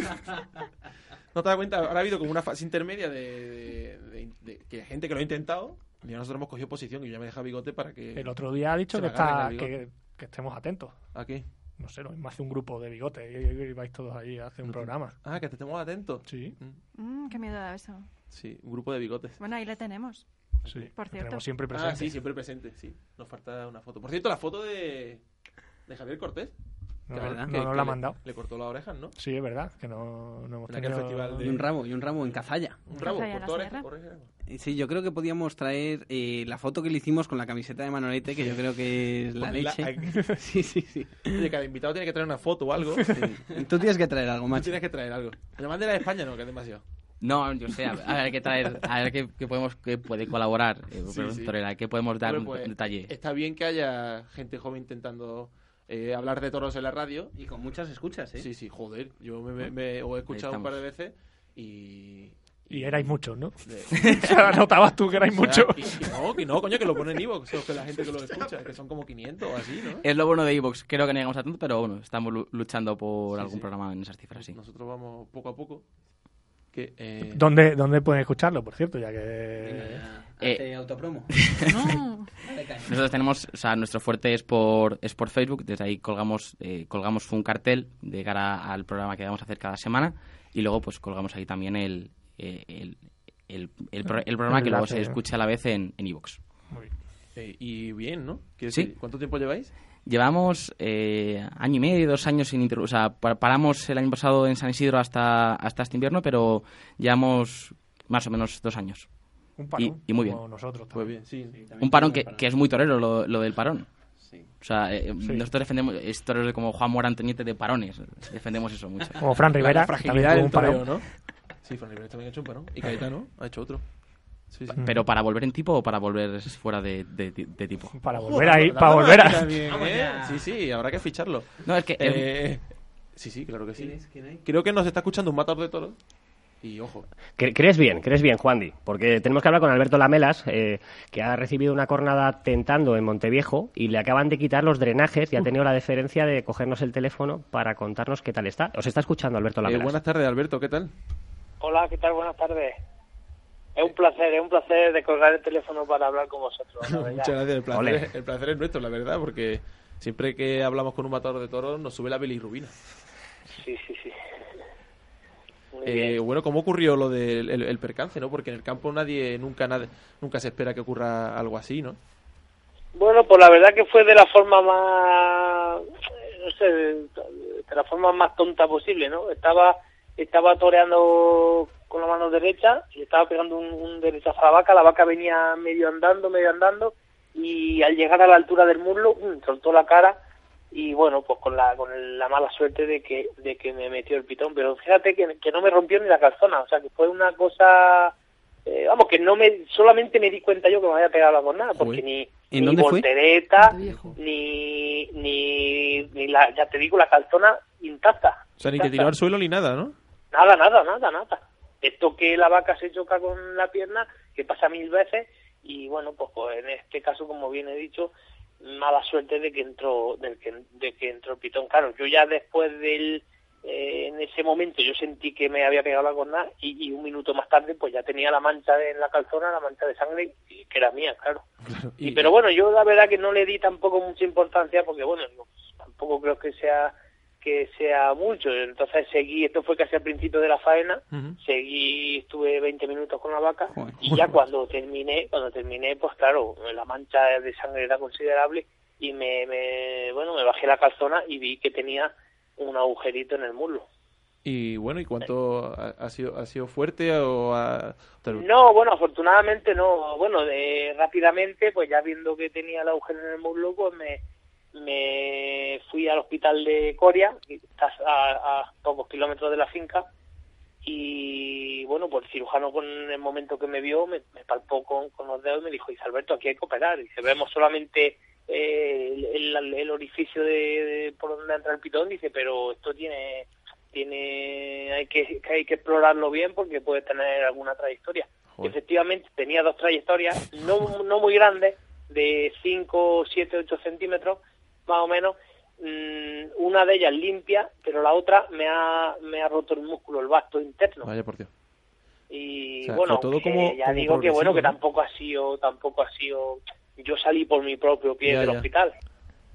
¿No te das cuenta? Ahora ha habido como una fase intermedia de, de- de- de- que hay gente que lo ha intentado y nosotros hemos cogido posición y yo ya me he dejado bigote para que... El otro día ha dicho que, está, que, que estemos atentos. ¿A qué? No sé, lo mismo hace un grupo de bigotes y, y vais todos ahí a hacer un programa. Ah, que te estemos atentos. Sí. Mm, qué miedo da eso. Sí, un grupo de bigotes. Bueno, ahí le tenemos. Sí, Por cierto. tenemos siempre presente. Ah, sí, siempre presente, sí. Nos falta una foto. Por cierto, la foto de, de Javier Cortés. No, que- no, nos la ha mandado. Le cortó las orejas, ¿no? Sí, es verdad, que no, no hemos En aquel tenido... festival de- Y un ramo, y un ramo en Cazalla. Un rabo, Cazalla cortó la oreja, Sí, yo creo que podíamos traer eh, la foto que le hicimos con la camiseta de Manolete, que yo creo que es la la- leche. Sí, sí, sí. Oye, cada invitado tiene que traer una foto o algo. Tú tienes que traer algo, Tú macho. tienes que traer algo. La bandera de España no, que es demasiado. No, yo sé, a ver, a ver qué traer, a ver qué, qué podemos, qué puede colaborar, eh, Sí, qué podemos dar un, pues, un detalle. Está bien que haya gente joven intentando eh, hablar de toros en la radio. Y con muchas escuchas, ¿eh? Sí, sí, joder. Yo me, me- me- os he escuchado un par de veces y... Y erais muchos, ¿no? de- Notabas tú que erais O sea, muchos. no, que no, coño, que lo ponen en Evox, o que la gente que lo escucha, que son como 500 o así, ¿no? Es lo bueno de Evox, creo que no llegamos a tanto, pero bueno, estamos lu- luchando por Sí, algún sí. programa en esas cifras, sí. Nosotros vamos poco a poco. Que, eh, ¿Dónde, ¿Dónde pueden escucharlo, por cierto? Ya que... Eh, autopromo. Nosotros tenemos, o sea, nuestro fuerte es por, es por Facebook, desde ahí colgamos, eh, colgamos un cartel de cara al programa que vamos a hacer cada semana y luego pues colgamos ahí también el, eh, el, el, el pro- el programa El que luego se escucha a la vez en en iVoox. eh, y bien, ¿no? Sí. ¿Cuánto tiempo lleváis? Llevamos eh, año y medio, dos años sin O sea, pa- paramos el año pasado en San Isidro hasta, hasta este invierno, pero llevamos más o menos dos años. Un Y, parón, y muy bien. como nosotros. Pues también. bien, sí. Un parón que, que es muy torero lo, lo del parón. O sea, eh, Sí. nosotros defendemos, es torero como Juan Mora de parones. Defendemos eso mucho. Como Fran Rivera, La, fragilidad también del parón. ¿no? Sí, Fran Rivera también ha hecho un parón. Y Caetano ha hecho otro. Sí, sí. Pero para volver en tipo o para volver fuera de, de- de tipo. Para volver ahí, para volver a... ¿eh? Sí, sí, habrá que ficharlo. No, es que... Eh, sí, sí, claro que sí. Creo que nos está escuchando un matador de toros. Y ojo, Cre- ¿Crees bien? ¿Crees bien, Juandi? Porque tenemos que hablar con Alberto Lamelas, eh, que ha recibido una cornada tentando en Monteviejo y le acaban de quitar los drenajes y ha tenido la deferencia de cogernos el teléfono para contarnos qué tal está. Os está escuchando Alberto eh, Lamelas. buenas tardes, Alberto, ¿qué tal? Hola, ¿qué tal? Buenas tardes. Es un placer, es un placer de colgar el teléfono para hablar con vosotros. la. Muchas gracias, el placer, el placer es nuestro, la verdad, porque siempre que hablamos con un matador de toros nos sube la bilirrubina. Sí, sí, sí. Eh, bueno, ¿cómo ocurrió lo del el, el percance, no? Porque en el campo nadie, nunca, nadie, nunca se espera que ocurra algo así, ¿no? Bueno, pues la verdad que fue de la forma más, no sé, de la forma más tonta posible, ¿no? Estaba, estaba toreando con la mano derecha y estaba pegando un, un derechazo a la vaca, la vaca venía medio andando, medio andando y al llegar a la altura del muslo, ¡pum! soltó la cara y bueno, pues con la, con el- la mala suerte de que, de que me metió el pitón, pero fíjate que, que no me rompió ni la calzona, o sea que fue una cosa, eh, vamos, que no me, solamente me di cuenta yo que me había pegado la cornada, porque ni, ¿En ni voltereta, ni, ni, ni la, ya te digo, la calzona intacta. O sea, ni que tiró al suelo ni nada, ¿no? Nada, nada, nada, nada. Esto que la vaca se choca con la pierna, que pasa mil veces, y bueno, pues, pues en este caso, como bien he dicho, mala suerte de que entró, del que, de que entró el pitón. Claro, yo ya después del, eh, en ese momento yo sentí que me había pegado la cornada y, y un minuto más tarde pues ya tenía la mancha de- en la calzona, la mancha de sangre y- que era mía, claro. Y, pero bueno, yo la verdad que no le di tampoco mucha importancia porque bueno, no, tampoco creo que sea que sea mucho. Entonces seguí, esto fue casi al principio de la faena, seguí, estuve 20 minutos con la vaca y ya cuando terminé, cuando terminé, pues claro, la mancha de sangre era considerable y me, me bueno, me bajé la calzona y vi que tenía un agujerito en el muslo. Y bueno, ¿y cuánto ha, ha sido ha sido fuerte o ha- No, bueno, afortunadamente no. Bueno, de- rápidamente, pues ya viendo que tenía el agujero en el muslo, pues me, me fui al hospital de Coria, que está a, a pocos kilómetros de la finca, y bueno, pues el cirujano con el momento que me vio me, me palpó con, con los dedos y me dijo, dice Alberto, aquí hay que operar. Dice, vemos solamente eh, el, el- el orificio de, de por donde entra el pitón, dice, pero esto tiene tiene hay que, que hay que explorarlo bien porque puede tener alguna trayectoria. Y efectivamente tenía dos trayectorias, no, no muy grandes, de 5, 7, 8 centímetros, más o menos. Mm, una de ellas limpia, pero la otra me ha, me ha roto el músculo, el vasto interno. Vaya por Dios. Y O sea, bueno, todo como- ya como digo que bueno, que ¿no? tampoco ha sido, tampoco ha sido, yo salí por mi propio pie Ya, del ya. hospital.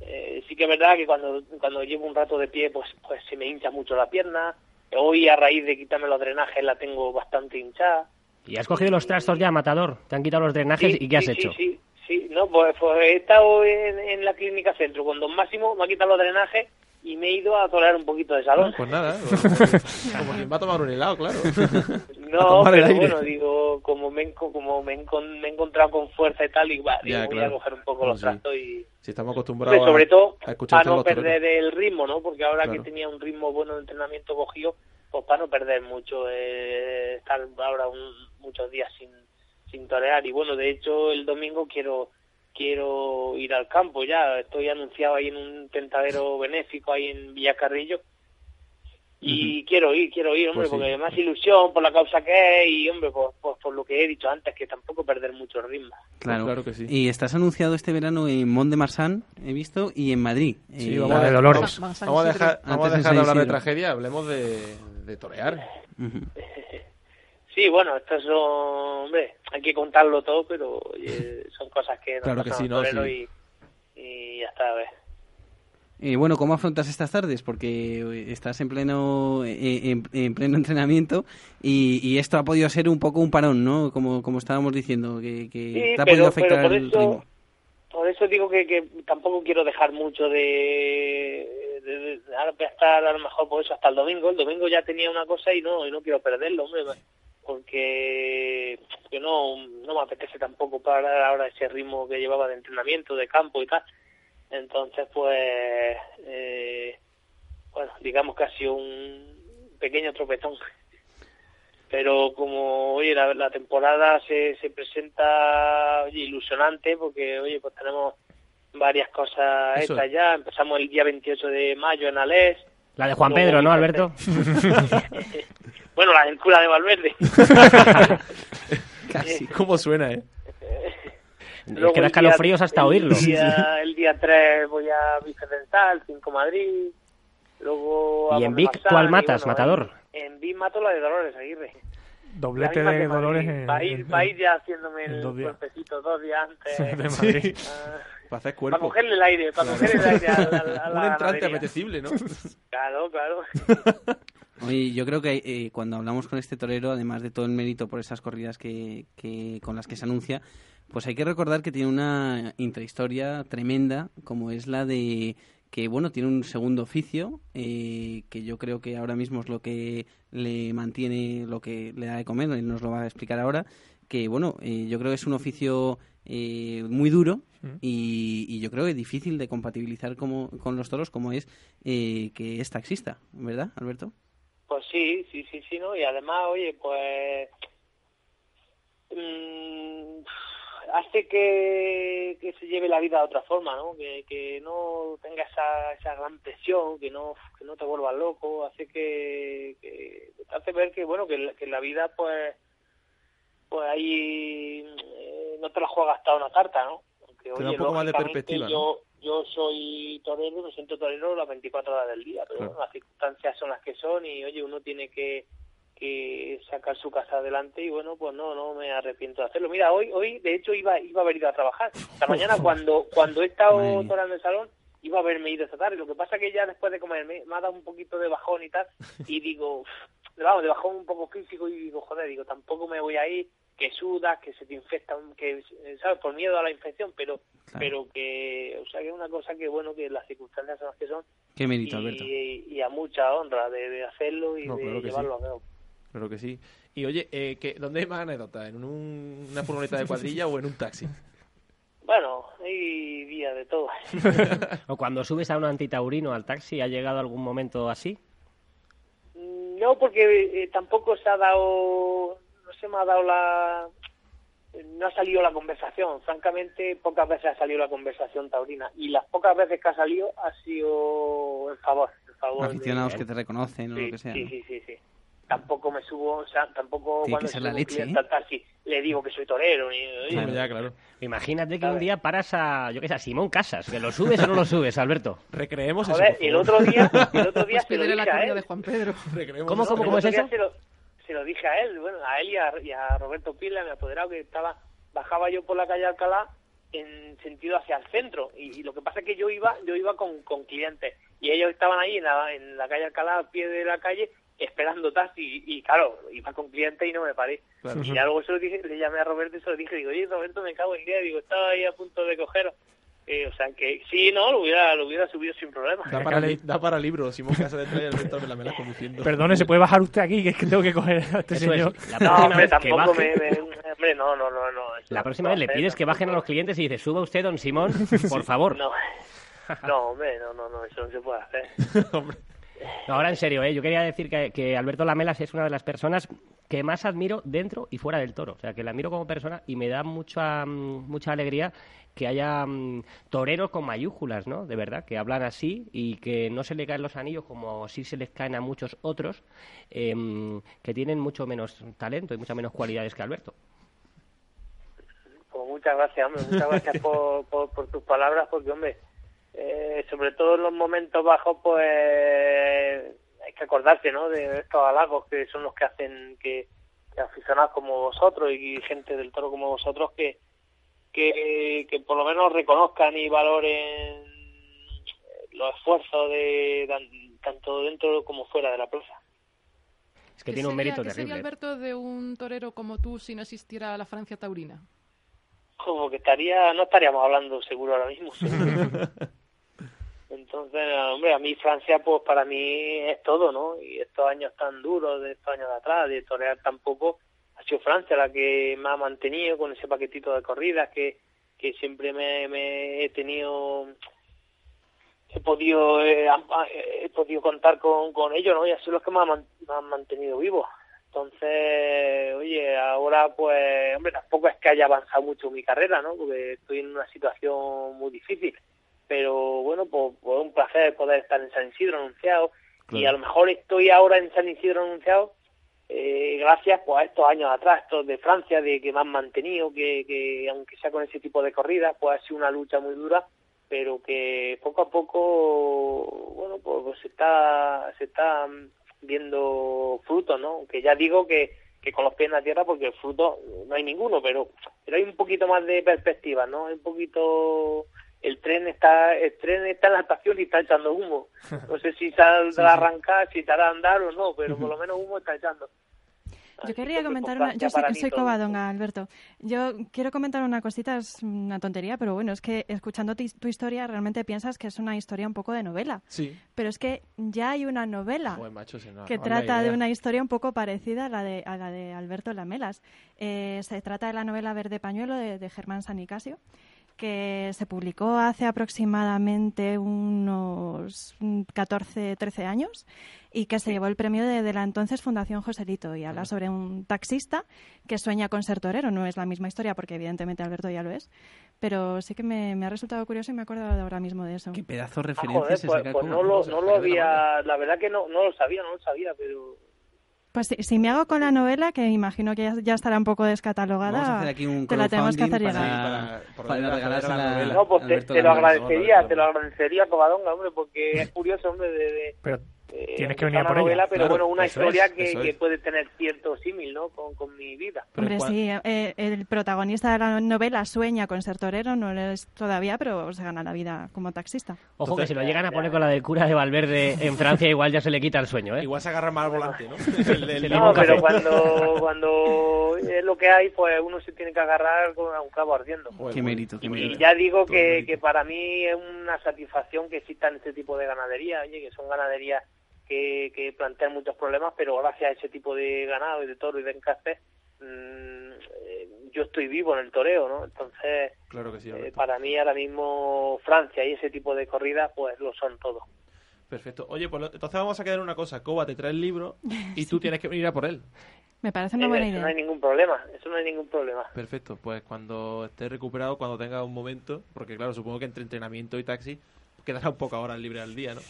Eh, sí que es verdad que cuando, cuando llevo un rato de pie, pues, pues se me hincha mucho la pierna. Hoy a raíz de quitarme los drenajes la tengo bastante hinchada. ¿Y has cogido los trastos ya, Matador? ¿Te han quitado los drenajes Sí, y qué has sí, hecho? Sí, sí, sí. No, pues, pues he estado en, en la clínica centro con Don Máximo, me ha quitado los drenajes y me he ido a tolerar un poquito de salón. Pues nada, como, como quien va a tomar un helado, claro. A No, pero bueno, digo, como me, como me, me he encontrado con fuerza y tal, y va, digo, Ya, voy claro. a coger un poco Bueno, los sí. trastos y... Si estamos acostumbrados sobre a, todo a para todos no perder el ritmo, ¿no? Porque ahora Claro. que tenía un ritmo bueno de entrenamiento cogido, pues para no perder mucho, eh, estar ahora un- muchos días sin, sin torear. Y bueno, de hecho, el domingo quiero quiero ir al campo ya. Estoy anunciado ahí en un tentadero benéfico ahí en Villacarrillo. Y quiero ir, quiero ir, hombre, Pues sí. porque más ilusión por la causa que es y, hombre, pues, pues por lo que he dicho antes, que tampoco perder mucho ritmo. Claro. Claro que sí. Y estás anunciado este verano en Mont de Marsan, he visto, y en Madrid. Sí, Eh, vamos, a, vamos dejar, vamos a dejar de hablar de tragedia, hablemos de, de torear. Sí, bueno, estas son, hombre, hay que contarlo todo, pero oye, son cosas que nos Claro que sí, ¿no? Sí. y, y ya está, a ver. Eh, bueno, ¿cómo afrontas estas tardes? Porque eh, estás en pleno eh, en, en pleno entrenamiento y, y esto ha podido ser un poco un parón, ¿no? Como, como estábamos diciendo, que, que Sí, te ha pero, podido afectar por el eso, ritmo. por eso digo que, que tampoco quiero dejar mucho de, de, de- de- ahora voy a estar a lo mejor por eso hasta el domingo. El domingo ya tenía una cosa y no y no quiero perderlo, hombre, porque que no no me apetece tampoco parar ahora ese ritmo que llevaba de entrenamiento, de campo y tal. Entonces, pues, eh, bueno, digamos que ha sido un pequeño tropezón. Pero como, oye, la, la temporada se, se presenta oye, ilusionante porque, oye, pues tenemos varias cosas Eso. hechas ya. Empezamos el día 28 de mayo en Alés. La de Juan Pedro, ¿no, Alberto? Bueno, la del cura de Valverde. Casi. ¿Cómo suena, eh? Es Luego que da el día- escalofríos hasta el oírlo. Día, el día 3 voy a Vicedental, 5 Madrid. Luego ¿Y a en Vic cuál matas, bueno, Matador? En, en Vic mato la de Dolores Aguirre. Doblete La de. Dolores en- Va a ir, en- va a ir ya haciéndome el dos días. cuerpecito dos días antes. De Madrid. Ah, Para hacer para cuerpo. cogerle el aire, para cogerle el aire a, la- a la Un entrante ganadería. apetecible, ¿no? Claro, claro. Oye, yo creo que eh, cuando hablamos con este torero, además de todo el mérito por esas corridas que, que- con las que se anuncia, pues hay que recordar que tiene una intrahistoria tremenda, como es la de que, bueno, tiene un segundo oficio, eh, que yo creo que ahora mismo es lo que le mantiene, lo que le da de comer, él nos lo va a explicar ahora, que, bueno, eh, yo creo que es un oficio eh, muy duro y, y yo creo que difícil de compatibilizar como, con los toros, como es eh, que es taxista, ¿verdad, Alberto? Pues sí, sí, sí, sí, ¿no? Y además, oye, pues mm, hace que, que se lleve la vida de otra forma, ¿no? Que, que no tenga esa, esa gran presión, que no que no te vuelvas loco, hace que, que hace ver que, bueno, que, que la vida, pues, pues ahí eh, no te la juegas hasta una tarta, ¿no? Te da un poco más de perspectiva, ¿no? Yo, yo soy torero me siento torero las 24 horas del día, pero Claro. bueno, las circunstancias son las que son y oye, uno tiene que, que sacar su casa adelante y bueno, pues no, no me arrepiento de hacerlo. Mira, hoy, hoy de hecho iba, iba a haber ido a trabajar. Esta mañana cuando, cuando he estado torando el salón, iba a haberme ido esta tarde. Lo que pasa que ya después de comer me, me ha dado un poquito de bajón y tal, y digo, vamos, de bajón un poco físico y digo, joder, digo, tampoco me voy a ir, que sudas, que se te infecta, que, eh, ¿sabes? Por miedo a la infección, pero pero que, o sea, que es una cosa que, bueno, que las circunstancias son las que son. Qué mérito, y, Alberto. y a mucha honra de, de hacerlo y No, de claro que llevarlo sí. a cabo. Claro que sí. Y oye, eh, que, ¿dónde hay más anécdotas? ¿En un- una furgoneta de cuadrilla o en un taxi? Bueno, hay días de todo. O cuando subes a un antitaurino al taxi, ¿ha llegado algún momento así? No, porque eh, tampoco se ha dado, no se me ha dado la, no ha salido la conversación. Francamente, pocas veces ha salido la conversación taurina y las pocas veces que ha salido ha sido en favor, en favor. de- Aficionados que te reconocen o sí, lo que sea. Sí, ¿no? sí, sí, sí. Tampoco me subo, o sea, tampoco Tiene que cuando ser subo la leche, cliente ¿eh? taxi le digo que soy torero. Ni, ya, claro. Imagínate que un día paras a, yo qué sé, a Simón Casas, que lo subes o no lo subes, Alberto. Recreemos Joder, el otro día, el otro día se lo Pídele dije la a corrida él. de Juan Pedro. ¿Cómo, cómo, El cómo es eso? Se lo, dije a él, bueno, a él y a, y a Roberto Pila, mi apoderado, que estaba, bajaba yo por la calle Alcalá en sentido hacia el centro y, y lo que pasa es que yo iba, yo iba con, con clientes y ellos estaban ahí en la, en la calle Alcalá, al pie de la calle, esperando taxi y, y, claro, iba con clientes y no me paré. Claro. Y ya luego se lo dije, le llamé a Roberto y se lo dije, digo, oye Roberto, me cago en día, digo, estaba ahí a punto de coger. Eh, o sea que sí, no, lo hubiera, lo hubiera subido sin problema. Da para, li- da para libro, Simón Casa de Trail, Alberto Melamela conduciendo. Perdone, ¿se puede bajar usted aquí? Que es que tengo que coger a este Eso es. señor. La No, próxima hombre, tampoco me, me- hombre, no, no, no, no. La próxima vez le pides que bajen a los clientes y dices, suba usted, don Simón, por favor. No, no, hombre, no, no, no, eso no se puede hacer. Ahora en serio, ¿eh? yo quería decir que, Alberto Lamelas es una de las personas que más admiro dentro y fuera del toro. O sea, que la admiro como persona y me da mucha, mm, mucha alegría que haya mm, toreros con mayúsculas, ¿no? De verdad, que hablan así y que no se le caen los anillos como sí se les caen a muchos otros em, que tienen mucho menos talento y muchas menos cualidades que Alberto. Pues muchas gracias, hombre, muchas gracias por tus palabras, porque, hombre, eh, sobre todo en los momentos bajos, pues hay que acordarse, ¿no? De estos halagos que son los que hacen que, que aficionados como vosotros y gente del toro como vosotros que, que, que por lo menos reconozcan y valoren los esfuerzos de tan- tanto dentro como fuera de la plaza. Es que ¿Qué tiene un mérito ¿Qué sería. Alberto, de un torero como tú si no existiera la Francia taurina? como que estaría no estaríamos hablando seguro ahora mismo. entonces hombre a mí Francia pues para mí es todo no y estos años tan duros de estos años de atrás de torear tampoco ha sido Francia la que me ha mantenido con ese paquetito de corridas que que siempre me, me he tenido he podido eh, am- he podido contar con, con ellos no y así los que me han, me han mantenido vivo entonces, oye, ahora pues, hombre, tampoco es que haya avanzado mucho mi carrera, ¿no? Porque estoy en una situación muy difícil. Pero bueno, pues, pues un placer poder estar en San Isidro anunciado. Y a lo mejor estoy ahora en San Isidro anunciado eh, gracias pues, a estos años atrás, estos de Francia, de que me han mantenido, que, que aunque sea con ese tipo de corridas, pues ha sido una lucha muy dura, pero que poco a poco, bueno, pues, pues se está, se está viendo frutos, ¿no? Aunque ya digo que, que con los pies en la tierra porque el fruto no hay ninguno, pero, pero hay un poquito más de perspectiva, ¿no? Hay un poquito el tren está el tren está en la estación y está echando humo. No sé si saldrá a arrancar, si estará a andar o no, pero por lo menos humo está echando. Yo querría que, comentar pues, una. Yo Francia soy, para mí soy todo. covadonga, Alberto. Yo quiero comentar una cosita, es una tontería, pero bueno, es que escuchando tu historia realmente piensas que es una historia un poco de novela. Sí. Pero es que ya hay una novela Joder, macho, que trata de una historia un poco parecida a la de, a la de Alberto Lamelas. Eh, se trata de la novela Verde Pañuelo de, de Germán Sanicasio, que se publicó hace aproximadamente unos 14, 13 años y que se llevó el premio de, de la entonces Fundación Joselito y habla sobre un taxista que sueña con ser torero. No es la misma historia porque evidentemente Alberto ya lo es, pero sí que me, me ha resultado curioso y me acuerdo de ahora mismo de eso. Qué pedazo de Ah, referencias joder, se pues, saca pues no lo, no lo había, la verdad que no, no lo sabía, no lo sabía, pero Pues si, si me hago con la novela, que imagino que ya, ya estará un poco descatalogada, Vamos a hacer aquí un te la tenemos que hacer llegar. para, para regalársela a la- No, pues te, lo agradecería, te lo agradecería, Covadonga, hombre, porque es curioso, hombre, de... de Pero eh, tienes que venir a por una novela, ella. pero Claro, bueno, una historia es, que, puede tener cierto símil, ¿no? Con, con mi vida. Hombre, sí, eh, el protagonista de la novela sueña con ser torero, no lo es todavía, pero se gana la vida como taxista. Ojo que si lo llegan a poner con la del cura de Valverde en Francia, igual ya se le quita el sueño, ¿eh? Igual se agarra más al volante, ¿no? El No, pero cuando, cuando es lo que hay, pues uno se tiene que agarrar con un cabo ardiendo. Qué mérito, qué Y mérito. ya digo que, que para mí es una satisfacción que existan este tipo de ganadería, oye, que son ganaderías que, que plantean muchos problemas, pero gracias a ese tipo de ganado y de toro y de encastes, mm, eh, yo estoy vivo en el toreo, ¿no? Entonces, Claro que sí, eh, para mí ahora mismo Francia y ese tipo de corridas, pues lo son todo. Perfecto. Oye, pues lo- entonces vamos a quedar en una cosa. Coba te trae el libro y tú tienes que venir a por él. Me parece una Eh, buena eso no hay ningún problema, eso no hay ningún problema. Perfecto. Pues cuando estés recuperado, cuando tenga un momento, porque claro, supongo que entre entrenamiento y taxi quedará un poco horas libre al día, ¿no?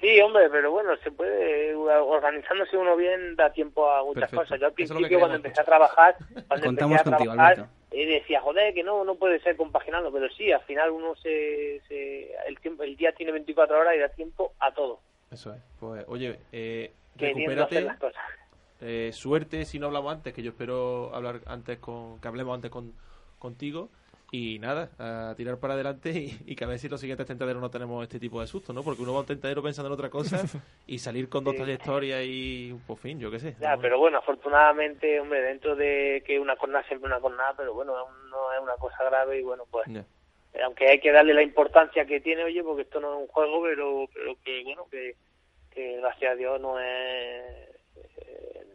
Sí, hombre, pero bueno, se puede, organizándose uno bien, da tiempo a muchas Perfecto. cosas. Yo al lo que principio, cuando empecé a trabajar, cuando Contamos empecé a contigo, trabajar, eh, decía, joder, que no no puede ser compaginando, pero sí, al final uno se, se el tiempo el día tiene 24 horas y da tiempo a todo. Eso es. Pues oye, eh, recupérate. las cosas. Eh, suerte si no hablamos antes, que yo espero hablar antes con, que hablemos antes con, contigo. Y nada, a tirar para adelante y, y que a ver si los siguientes tentaderos no tenemos este tipo de susto, ¿no? Porque uno va a un tentadero pensando en otra cosa y salir con dos Sí. trayectorias y, por fin, yo qué sé. Ya, pero bueno, afortunadamente, hombre, dentro de que una cornada siempre una cornada, pero bueno, aún no es una cosa grave y bueno, pues Ya. eh, aunque hay que darle la importancia que tiene, oye, porque esto no es un juego, pero, pero que bueno, que, que gracias a Dios no es eh,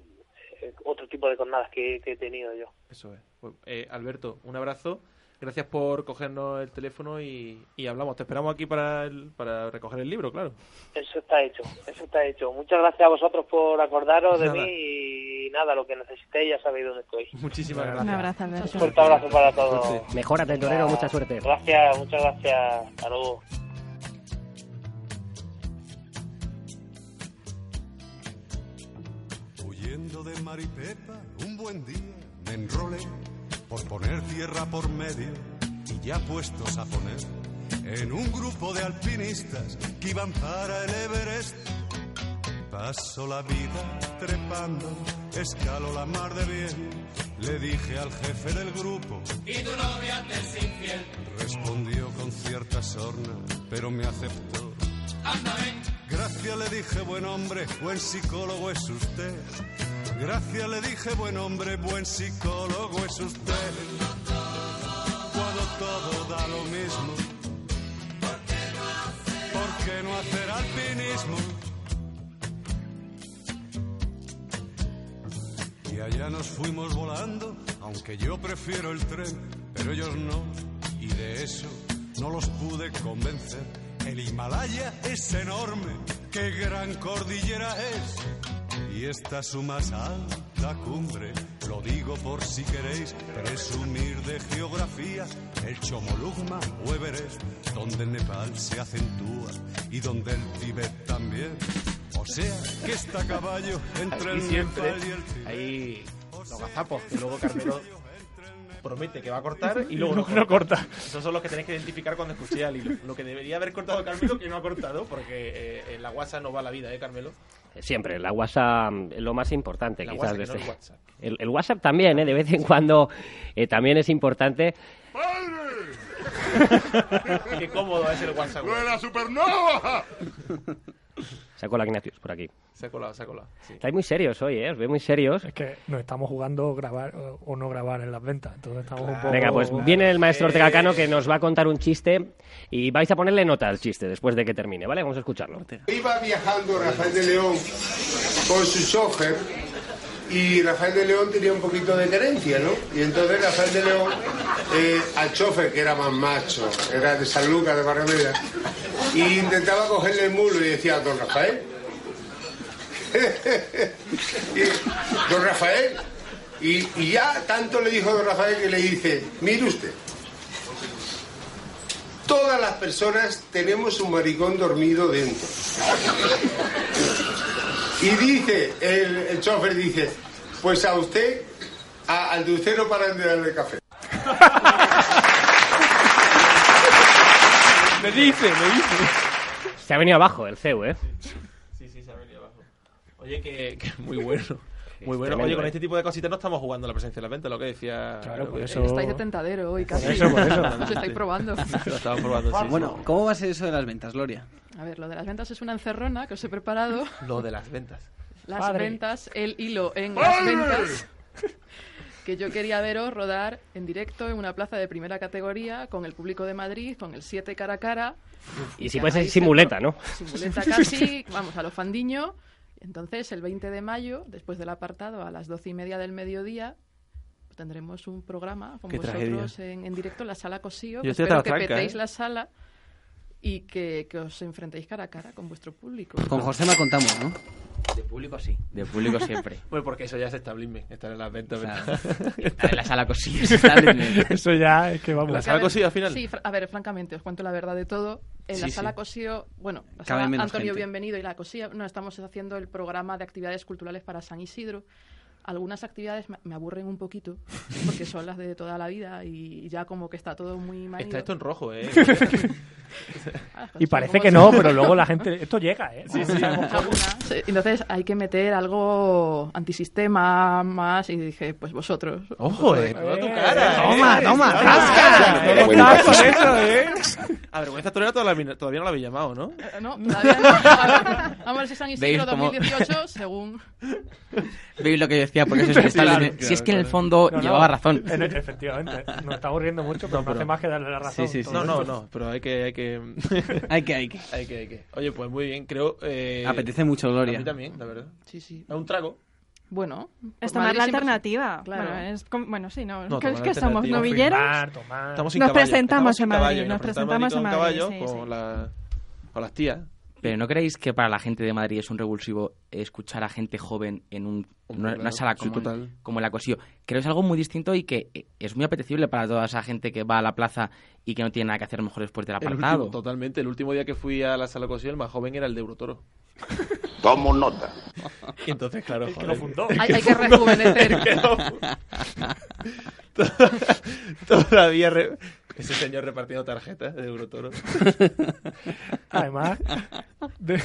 eh, otro tipo de jornadas que, que he tenido yo. Eso es. Pues, eh, Alberto, un abrazo. Gracias por cogernos el teléfono y, y hablamos. Te esperamos aquí para, el- para recoger el libro, claro. Eso está hecho, eso está hecho. Muchas gracias a vosotros por acordaros de Nada. mí y nada, lo que necesitéis ya sabéis dónde estoy. Muchísimas Un gracias. abrazo, Alberto. Un fuerte abrazo para todos. Mejórate, torero, mucha suerte. Gracias, muchas gracias. Hasta luego. Huyendo de Maripepa, un buen día me enrolé por poner tierra por medio y ya puestos a poner en un grupo de alpinistas que iban para el Everest. Paso la vida trepando, escalo la mar de bien. Le dije al jefe del grupo, Y tu novia te es infiel. respondió con cierta sorna, pero me aceptó. Anda, ven. Gracias le dije, buen hombre, buen psicólogo es usted. Gracias le dije, buen hombre, buen psicólogo es usted. Cuando todo da lo mismo, ¿por qué no hacer alpinismo? Y allá nos fuimos volando, aunque yo prefiero el tren, pero ellos no, y de eso no los pude convencer. El Himalaya es enorme, qué gran cordillera es. Y esta es su más alta cumbre, lo digo por si queréis presumir de geografía, el Chomolungma o Everest, donde el Nepal se acentúa y donde el Tíbet también. O sea, que está a caballo entre Aquí el siempre Nepal y el Tíbet. hay los gazapos que luego Carmelo promete que va a cortar y luego No, no corta. Esos son los que tenéis que identificar cuando escuchéis al hilo. Lo que debería haber cortado Carmelo que no ha cortado, porque eh, en la WhatsApp no va la vida, ¿eh, Carmelo? Siempre, la WhatsApp es lo más importante, La quizás. WhatsApp, no este- el WhatsApp. El, el WhatsApp también, ¿eh? de vez en cuando eh, también es importante. Qué cómodo es el WhatsApp. ¡Lo de la supernova! Sacó la Ignatius por aquí. Se ha colado, se ha colado. sí. Estáis muy serios hoy, ¿eh? Os veo muy serios. Es que nos estamos jugando grabar o, o no grabar en las ventas. Entonces estamos un poco... Venga, pues viene el maestro Ortega Cano que nos va a contar un chiste y vais a ponerle nota al chiste después de que termine, ¿vale? Vamos a escucharlo. Iba viajando Rafael de León con su chofer y Rafael de León tenía un poquito de carencia, ¿no? Y entonces Rafael de León eh, al chofer, que era más macho, era de San Lucas, de Barrameda, y intentaba cogerle el mulo y decía, don Rafael. Don Rafael. Y, y ya tanto le dijo don Rafael que le dice, mire usted, todas las personas tenemos un maricón dormido dentro. Y dice, el, el chofer dice, pues a usted, a- al de usted no paran de darle café. Me dice, me dice. Se ha venido abajo el CEU, ¿eh? Sí, sí, se ha venido abajo. Oye, que, que muy bueno. Muy bueno. tremendo, Oye, con ¿eh? este tipo de cositas no estamos jugando la presencia de la venta, lo que decía. Claro, por eso- Estáis de tentadero hoy casi. eso, por eso. Os estáis probando. Lo estamos probando, sí. Bueno, ¿cómo va a ser eso de las ventas, Gloria? A ver, lo de las ventas es una encerrona que os he preparado. Lo de las ventas. Las Padre. ventas, el hilo en las ventas. Que yo quería veros rodar en directo en una plaza de primera categoría con el público de Madrid, con el 7 cara a cara. Y si puede ser simuleta, ¿no? Simuleta casi, vamos, a lo fandiño. Entonces, el 20 de mayo, después del apartado, a las doce y media del mediodía, tendremos un programa con Qué vosotros en, en directo en la sala Cosío. Yo que espero petéis ¿eh? la sala y que, que os enfrentéis cara a cara con vuestro público. Con Josema contamos, ¿no? De público sí, de público siempre. Pues porque eso ya es establishment, estar en las ventas. Claro. ¿verdad? Estar en la sala cosilla, establishment. Eso ya es que vamos. La sala a ver, Cosío al final. Sí, a ver, francamente, os cuento la verdad de todo. En la Sí, sala sí. Cosío, bueno, la sala Antonio gente. Bienvenido y la Cosío, no, estamos haciendo el programa de actividades culturales para San Isidro. Algunas actividades me, me aburren un poquito, porque son las de toda la vida y ya como que está todo muy manido. Está esto en rojo, ¿eh? Ah, las Y parece que no, pero luego la gente. Esto llega, ¿eh? Sí, sí. Entonces hay que meter algo antisistema más y dije, pues vosotros. Ojo, eh. Tu cara. eh. Toma, toma, rasca. ¿cómo Bueno, estás con pues- eso, eh? A vergüenza torera todavía, todavía no la habéis llamado, ¿no? Eh, No, todavía no. Vamos a ver si San ¿Veis Isidro cómo- 2018, según... ¿Veis lo que Porque eso es establishment. claro, si es que en el fondo No, no, llevaba razón. en- Efectivamente. Nos estamos riendo mucho, pero no, pero- hace más que darle la razón. Sí, sí, sí. No, no, no, pero hay que... Hay que, Hay que, hay que. hay que, hay que. Oye, pues muy bien, creo... Eh, Apetece mucho, A Gloria. mí también, la verdad. Sí, sí. A un trago. Bueno. Es por tomar Madrid la siempre- alternativa. Claro. Bueno, es como- bueno, sí, no. No, ¿Qué es tomar que somos? ¿Novilleros? Confirmar, tomar. Estamos sin Nos caballo. presentamos en Madrid, caballo, y nos presentamos presentamos en con Madrid, caballo, sí, con, sí. la- con las tías. Pero ¿no creéis que para la gente de Madrid es un revulsivo escuchar a gente joven en un- una, sala sí, como, el Acosío? Creo que es algo muy distinto y que eh, es muy apetecible para toda esa gente que va a la plaza y que no tiene nada que hacer mejor después del El apartado. último, totalmente. El último día que fui a la sala cocina, el más joven era el de Eurotoro. Tomo nota. Y entonces, claro, El que joder. lo fundó. Hay, hay que rejuvenecer. Que. Todavía re- ese señor repartiendo tarjetas de Eurotoro. Además, de-